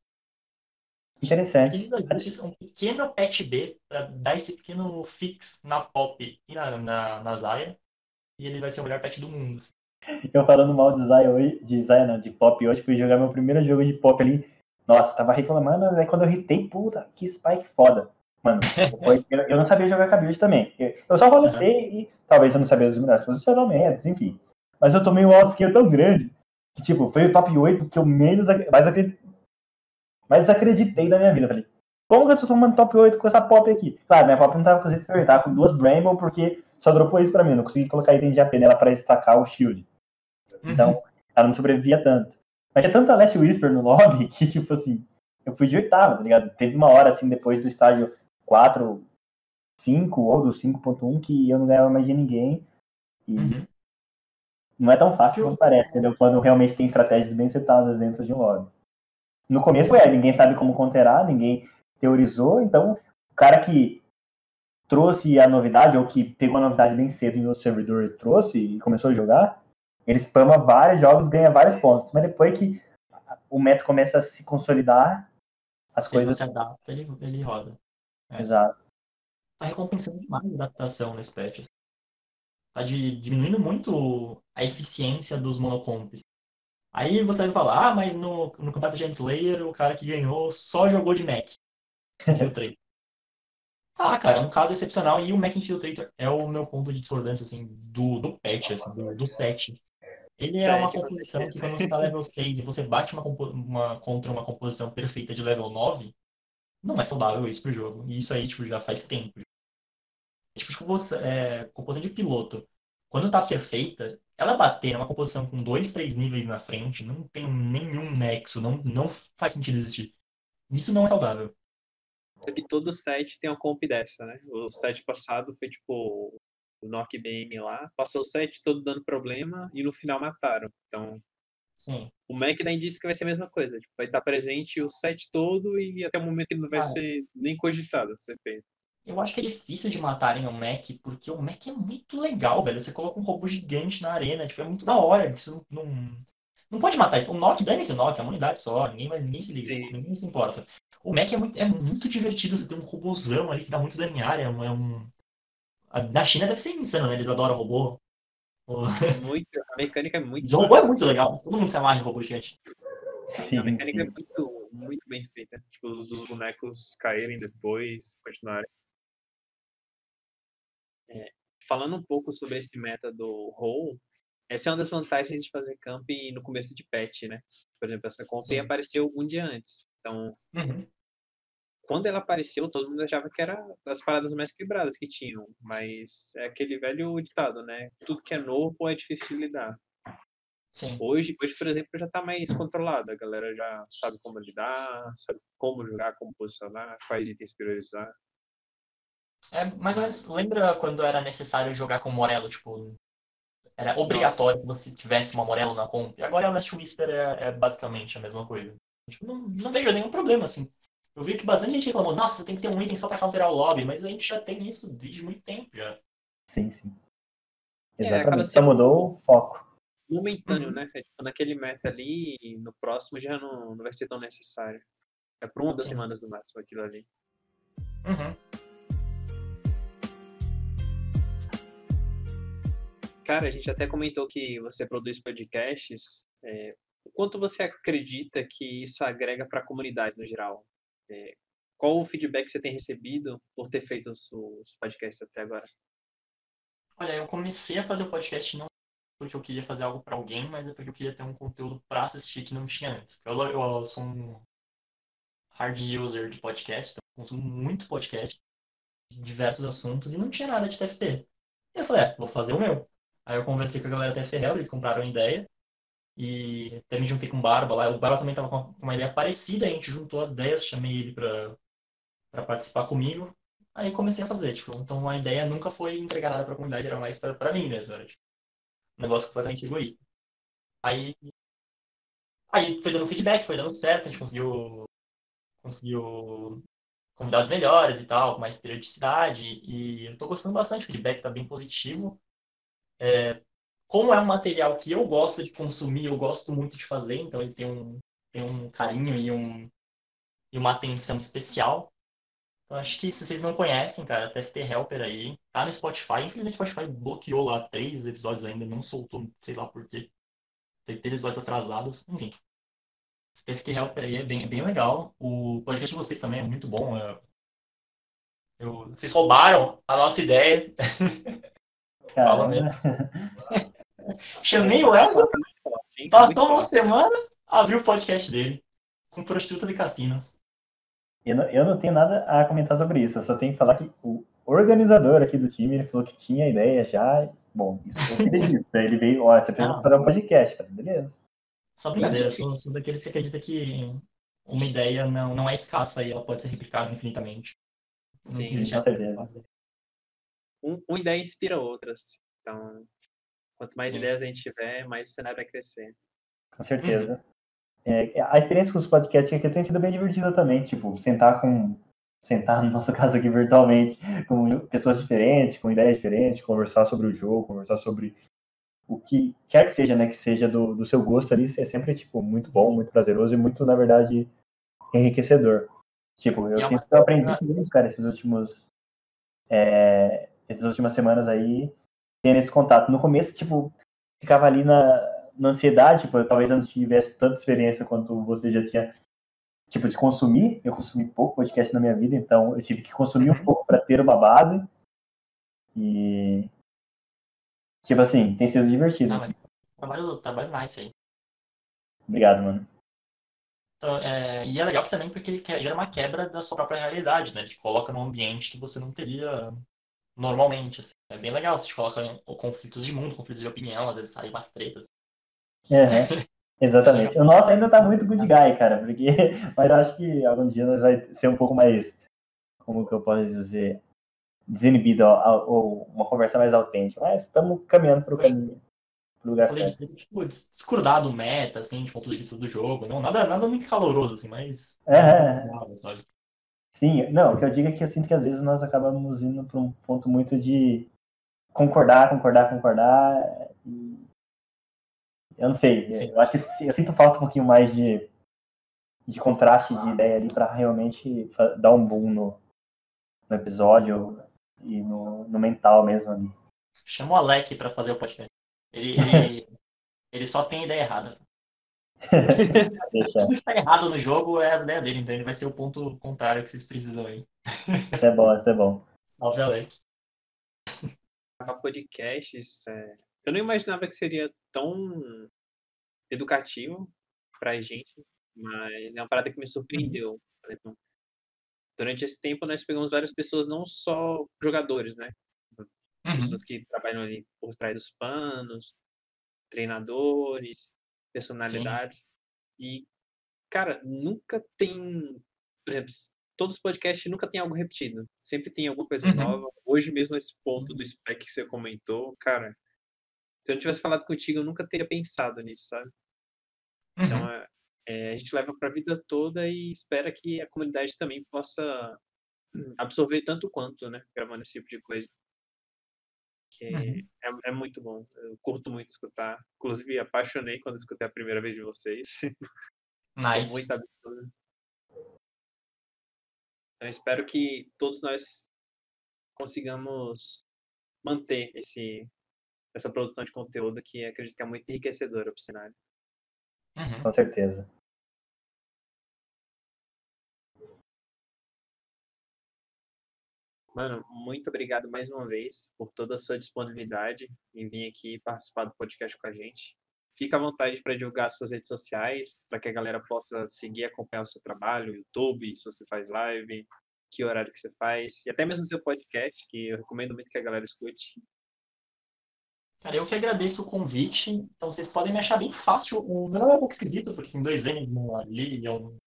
Interessante. Um pequeno patch B para dar esse pequeno fix na pop e na, na, na Zaya e ele vai ser o melhor pet do mundo. Assim. Eu falando mal de Zaya hoje, de Zaya não, de pop hoje, fui jogar meu primeiro jogo de pop ali. Nossa, tava reclamando, aí quando eu hitei, puta, que spike foda. Mano, eu, eu não sabia jogar cabelo também. Eu só roletei uhum. e talvez eu não sabia os melhores posicionamentos, enfim. Mas eu tomei um auto-skill tão grande que, tipo, foi o top 8 que eu menos mais, acreditei, mais acreditei da minha vida. Falei, como que eu tô tomando top 8 com essa pop aqui? Claro, minha pop não tava conseguindo se tava com duas Bramble, porque só dropou isso pra mim, não consegui colocar item de AP nela pra destacar o shield. Uhum. Então, ela não sobrevivia tanto. Mas tinha tanta Last Whisper no lobby que, tipo assim, eu fui de oitava, tá ligado? Teve uma hora, assim, depois do estágio 4, 5 ou do 5.1 que eu não ganhava mais de ninguém. E uhum. Não é tão fácil quanto parece, entendeu? Quando realmente tem estratégias bem setadas dentro de um lobby. No começo é, ninguém sabe como conterar, ninguém teorizou, então o cara que trouxe a novidade, ou que pegou a novidade bem cedo em outro servidor e trouxe e começou a jogar, ele spama vários jogos ganha vários pontos. Mas depois que o método começa a se consolidar, as se coisas. Se adapta, ele, ele roda. É. Exato. Tá recompensando demais a adaptação nesse patch. Tá de, diminuindo muito a eficiência dos monocomps. Aí você vai falar, ah, mas no, no campeonato de Slayer, o cara que ganhou só jogou de Mac. Infiltrate. Ah, cara, é um caso excepcional e o Mac Infiltrator é o meu ponto de discordância, assim, do, do patch, assim, do, do set. Ele é uma composição que quando você tá level 6 e você bate uma, uma, contra uma composição perfeita de level 9, não é saudável isso pro jogo. E isso aí, tipo, já faz tempo. Tipo de composição, é, composição de piloto, quando tá perfeita, ela bater numa composição com dois, três níveis na frente, não tem nenhum nexo, não, não faz sentido existir. Isso não é saudável que todo set tem uma comp dessa, né? O set passado foi tipo o Nock BM lá, passou o set todo dando problema e no final mataram. Então, Sim. o Mac dá indício que vai ser a mesma coisa. Tipo, vai estar presente o set todo e até o momento que ele não vai ah, ser nem cogitado ser feito. Eu acho que é difícil de matarem o Mac, porque o Mac é muito legal, velho. Você coloca um robô gigante na arena, tipo, é muito da hora. Isso não, não, não pode matar isso. O Nock, dane-se o Nock, é uma unidade só, ninguém, vai, ninguém se liga, Sim. ninguém se importa. O Mac é muito, é muito divertido, você tem um robôzão ali que dá muito dano em área. É um... Na China deve ser insano, né? Eles adoram robô. Muito, a mecânica é muito. O robô é muito legal. Todo mundo se amarra em robô gigante. Sim, a mecânica sim. é muito, muito bem feita. Tipo, dos bonecos caírem depois, continuarem. É, falando um pouco sobre esse método roll, essa é uma das vantagens de fazer camp no começo de patch, né? Por exemplo, essa comp apareceu um dia antes. Então, Uhum. quando ela apareceu, todo mundo achava que era das paradas mais quebradas que tinham. Mas é aquele velho ditado, né? Tudo que é novo é difícil de lidar. Sim. Hoje, hoje, por exemplo, já tá mais controlado. A galera já sabe como lidar, sabe como jogar, como posicionar, quais itens priorizar. É, mais ou menos, lembra quando era necessário jogar com Morello, tipo, era obrigatório que você tivesse uma Morello na comp. E agora a Last Whisper é, é basicamente a mesma coisa. Tipo, não, não vejo nenhum problema, assim. Eu vi que bastante gente reclamou, nossa, tem que ter um item só pra counterar o lobby, mas a gente já tem isso desde muito tempo já. Sim, sim. É, Exatamente. acaba Só mudou o foco. Momentâneo, Uhum. né? É, tipo, naquele meta ali, no próximo já não, não vai ser tão necessário. É por uma ou duas semanas no máximo aquilo ali. Uhum. Cara, a gente até comentou que você produz podcasts. é, o quanto você acredita que isso agrega para a comunidade no geral? É, qual o feedback que você tem recebido por ter feito os, os podcasts até agora? Olha, eu comecei a fazer o podcast não porque eu queria fazer algo pra alguém, mas é porque eu queria ter um conteúdo pra assistir que não tinha antes. Eu, eu sou um hard user de podcast, então consumo muito podcast diversos assuntos e não tinha nada de TFT. E eu falei, é, vou fazer o meu. Aí eu conversei com a galera da Hell, eles compraram a ideia e até me juntei com o Barba lá. O Barba também tava com uma ideia parecida, a gente juntou as ideias, chamei ele pra, pra participar comigo. Aí comecei a fazer, tipo, então a ideia nunca foi entregar nada pra comunidade, era mais pra, pra mim mesmo, era tipo, um negócio completamente egoísta. Aí, aí foi dando feedback, foi dando certo, a gente conseguiu, conseguiu convidados melhores e tal, com mais periodicidade, e eu tô gostando bastante, o feedback tá bem positivo. É, como é um material que eu gosto de consumir, eu gosto muito de fazer, então ele tem um, tem um carinho e, um, e uma atenção especial. Então, acho que se vocês não conhecem, cara, TFT Helper aí, tá no Spotify. Infelizmente, o Spotify bloqueou lá três episódios ainda, não soltou, sei lá por quê. Tem três episódios atrasados, enfim. Esse TFT Helper aí é bem, é bem legal. O podcast de vocês também é muito bom. é- eu- vocês roubaram a nossa ideia. Fala Caramba. Chamei o Sim, passou uma semana, abriu o podcast dele. Com prostitutas e cassinos. Eu não, eu não tenho nada a comentar sobre isso. Eu só tenho que falar que o organizador aqui do time ele falou que tinha ideia já. Bom, isso eu queria disso. Daí ele veio, ó, você precisa Não. fazer um podcast. Falei, Beleza. Só brincadeira, eu sou, sou daqueles que acredita que uma ideia não, não é escassa e ela pode ser replicada infinitamente. Não Sim, existe essa- certeza. Um, uma ideia inspira outras. Então, quanto mais Sim. ideias a gente tiver, mais o cenário vai crescer. Com certeza. É, a experiência com os podcasts aqui tem sido bem divertida também. Tipo, sentar com. Sentar, no nosso caso aqui virtualmente, com pessoas diferentes, com ideias diferentes, conversar sobre o jogo, conversar sobre o que quer que seja, né? Que seja do, do seu gosto ali, é sempre, tipo, muito bom, muito prazeroso e muito, na verdade, enriquecedor. Tipo, eu é uma que eu aprendi muito, cara, esses últimos. É, essas últimas semanas aí, tendo esse contato. No começo, tipo, ficava ali na, na ansiedade, tipo, eu talvez eu não tivesse tanta experiência quanto você já tinha, tipo, de consumir. Eu consumi pouco podcast na minha vida, então eu tive que consumir um Uhum. pouco para ter uma base. E. Tipo assim, tem sido divertido. Não, mas trabalho, trabalho nice aí. Obrigado, mano. Então, é, e é legal também porque ele quer- gera uma quebra da sua própria realidade, né? Ele coloca num ambiente que você não teria normalmente. assim. É bem legal, você te coloca em conflitos de mundo, conflitos de opinião, às vezes saem umas tretas. Aham, Exatamente. O nosso ainda tá muito good guy, cara, porque. Mas eu acho que algum dia nós vai ser um pouco mais. Como que eu posso dizer? Desinibido, ou uma conversa mais autêntica. Mas estamos caminhando pro caminho. Pro lugar Falei certo. tipo, discordar do meta, assim, de pontos de vista do jogo. Não, nada, nada muito caloroso, assim, mas. É. sabe? Sim, não, o que eu digo é que eu sinto que às vezes nós acabamos indo para um ponto muito de concordar, concordar, concordar. E... Eu não sei, Sim. eu acho que eu sinto falta um pouquinho mais de, de contraste de ideia ali para realmente dar um boom no, no episódio e no, no mental mesmo ali. Chama o Alec pra fazer o podcast. Ele, ele, ele só tem ideia errada. Tudo que tá errado no jogo é as ideias dele, então ele vai ser o ponto contrário que vocês precisam aí. isso é bom, isso é bom. Salve, Alec. podcasts, é... eu não imaginava que seria tão educativo pra gente, mas é uma parada que me surpreendeu. Durante esse tempo, nós pegamos várias pessoas, não só jogadores, né? Uhum. Pessoas que trabalham ali por trás dos panos, treinadores, personalidades. Sim. E, cara, nunca tem. Por exemplo, todos os podcasts nunca tem algo repetido. Sempre tem alguma coisa uhum. nova. Hoje mesmo, esse ponto Sim. do spec que você comentou, cara. Se eu não tivesse falado contigo, eu nunca teria pensado nisso, sabe? Então, uhum. Então, é, é, a gente leva para a vida toda e espera que a comunidade também possa absorver tanto quanto, né? Gravando esse tipo de coisa que uhum. é, é, muito bom. Eu curto muito escutar. Inclusive, apaixonei quando escutei a primeira vez de vocês. Nice. muito absurdo. Então, espero que todos nós consigamos manter esse, essa produção de conteúdo que acredito que é muito enriquecedora para o cenário. Uhum. Com certeza. Mano, muito obrigado mais uma vez por toda a sua disponibilidade em vir aqui participar do podcast com a gente. Fica à vontade para divulgar suas redes sociais, para que a galera possa seguir e acompanhar o seu trabalho, YouTube, se você faz live, que horário que você faz, e até mesmo seu podcast, que eu recomendo muito que a galera escute. Cara, eu que agradeço o convite. Então, vocês podem me achar bem fácil. O meu nome é um pouco esquisito, porque tem dois N's ali, eu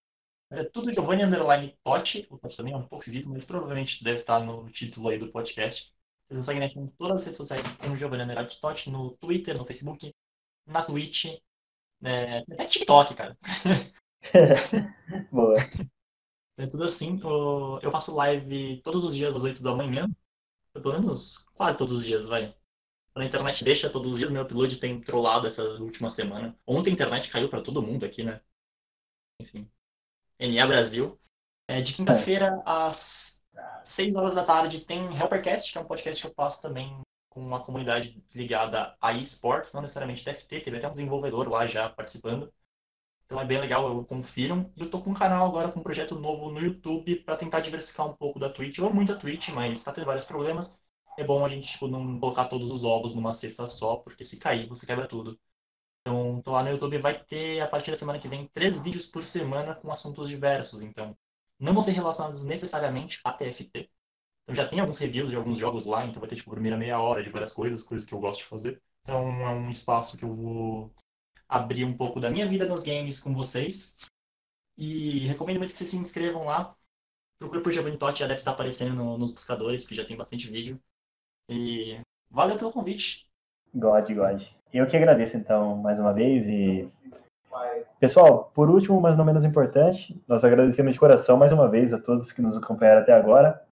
mas é tudo Giovanni Underline Totti. O Totti também é um pouco esquisito, mas provavelmente deve estar no título aí do podcast. Vocês conseguem me achar em todas as redes sociais como Giovanni Underline Totti, no Twitter, no Facebook, na Twitch, é, é TikTok, cara. Boa. É tudo assim. Eu faço live todos os dias às 8 da manhã. Pelo menos quase todos os dias, vai. A internet deixa todos os dias, meu upload tem trollado essa última semana. Ontem a internet caiu para todo mundo aqui, né? Enfim. NA Brasil. É, de quinta-feira, às 6 horas da tarde, tem Helpercast, que é um podcast que eu faço também com uma comunidade ligada a esportes, não necessariamente TFT, teve até um desenvolvedor lá já participando. Então é bem legal, eu confiram. E eu tô com um canal agora com um projeto novo no YouTube para tentar diversificar um pouco da Twitch. Eu amo muito a Twitch, mas tá tendo vários problemas. É bom a gente tipo, não colocar todos os ovos numa cesta só, porque se cair, você quebra tudo. Então, lá no YouTube, vai ter, a partir da semana que vem, três vídeos por semana com assuntos diversos. Então, não vão ser relacionados necessariamente a TFT. Então, já tem alguns reviews de alguns jogos lá, então vai ter, tipo, primeira meia hora de várias coisas, coisas que eu gosto de fazer. Então, é um espaço que eu vou abrir um pouco da minha vida nos games com vocês. E recomendo muito que vocês se inscrevam lá. Procure por Giovanni Totti, já deve estar aparecendo no, nos buscadores, que já tem bastante vídeo. E valeu pelo convite. God, God. Eu que agradeço, então, mais uma vez. E Pessoal, por último, mas não menos importante, nós agradecemos de coração mais uma vez a todos que nos acompanharam até agora.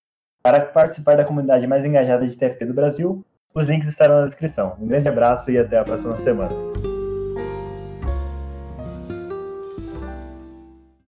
Para participar da comunidade mais engajada de TFT do Brasil, os links estarão na descrição. Um grande abraço e até a próxima semana.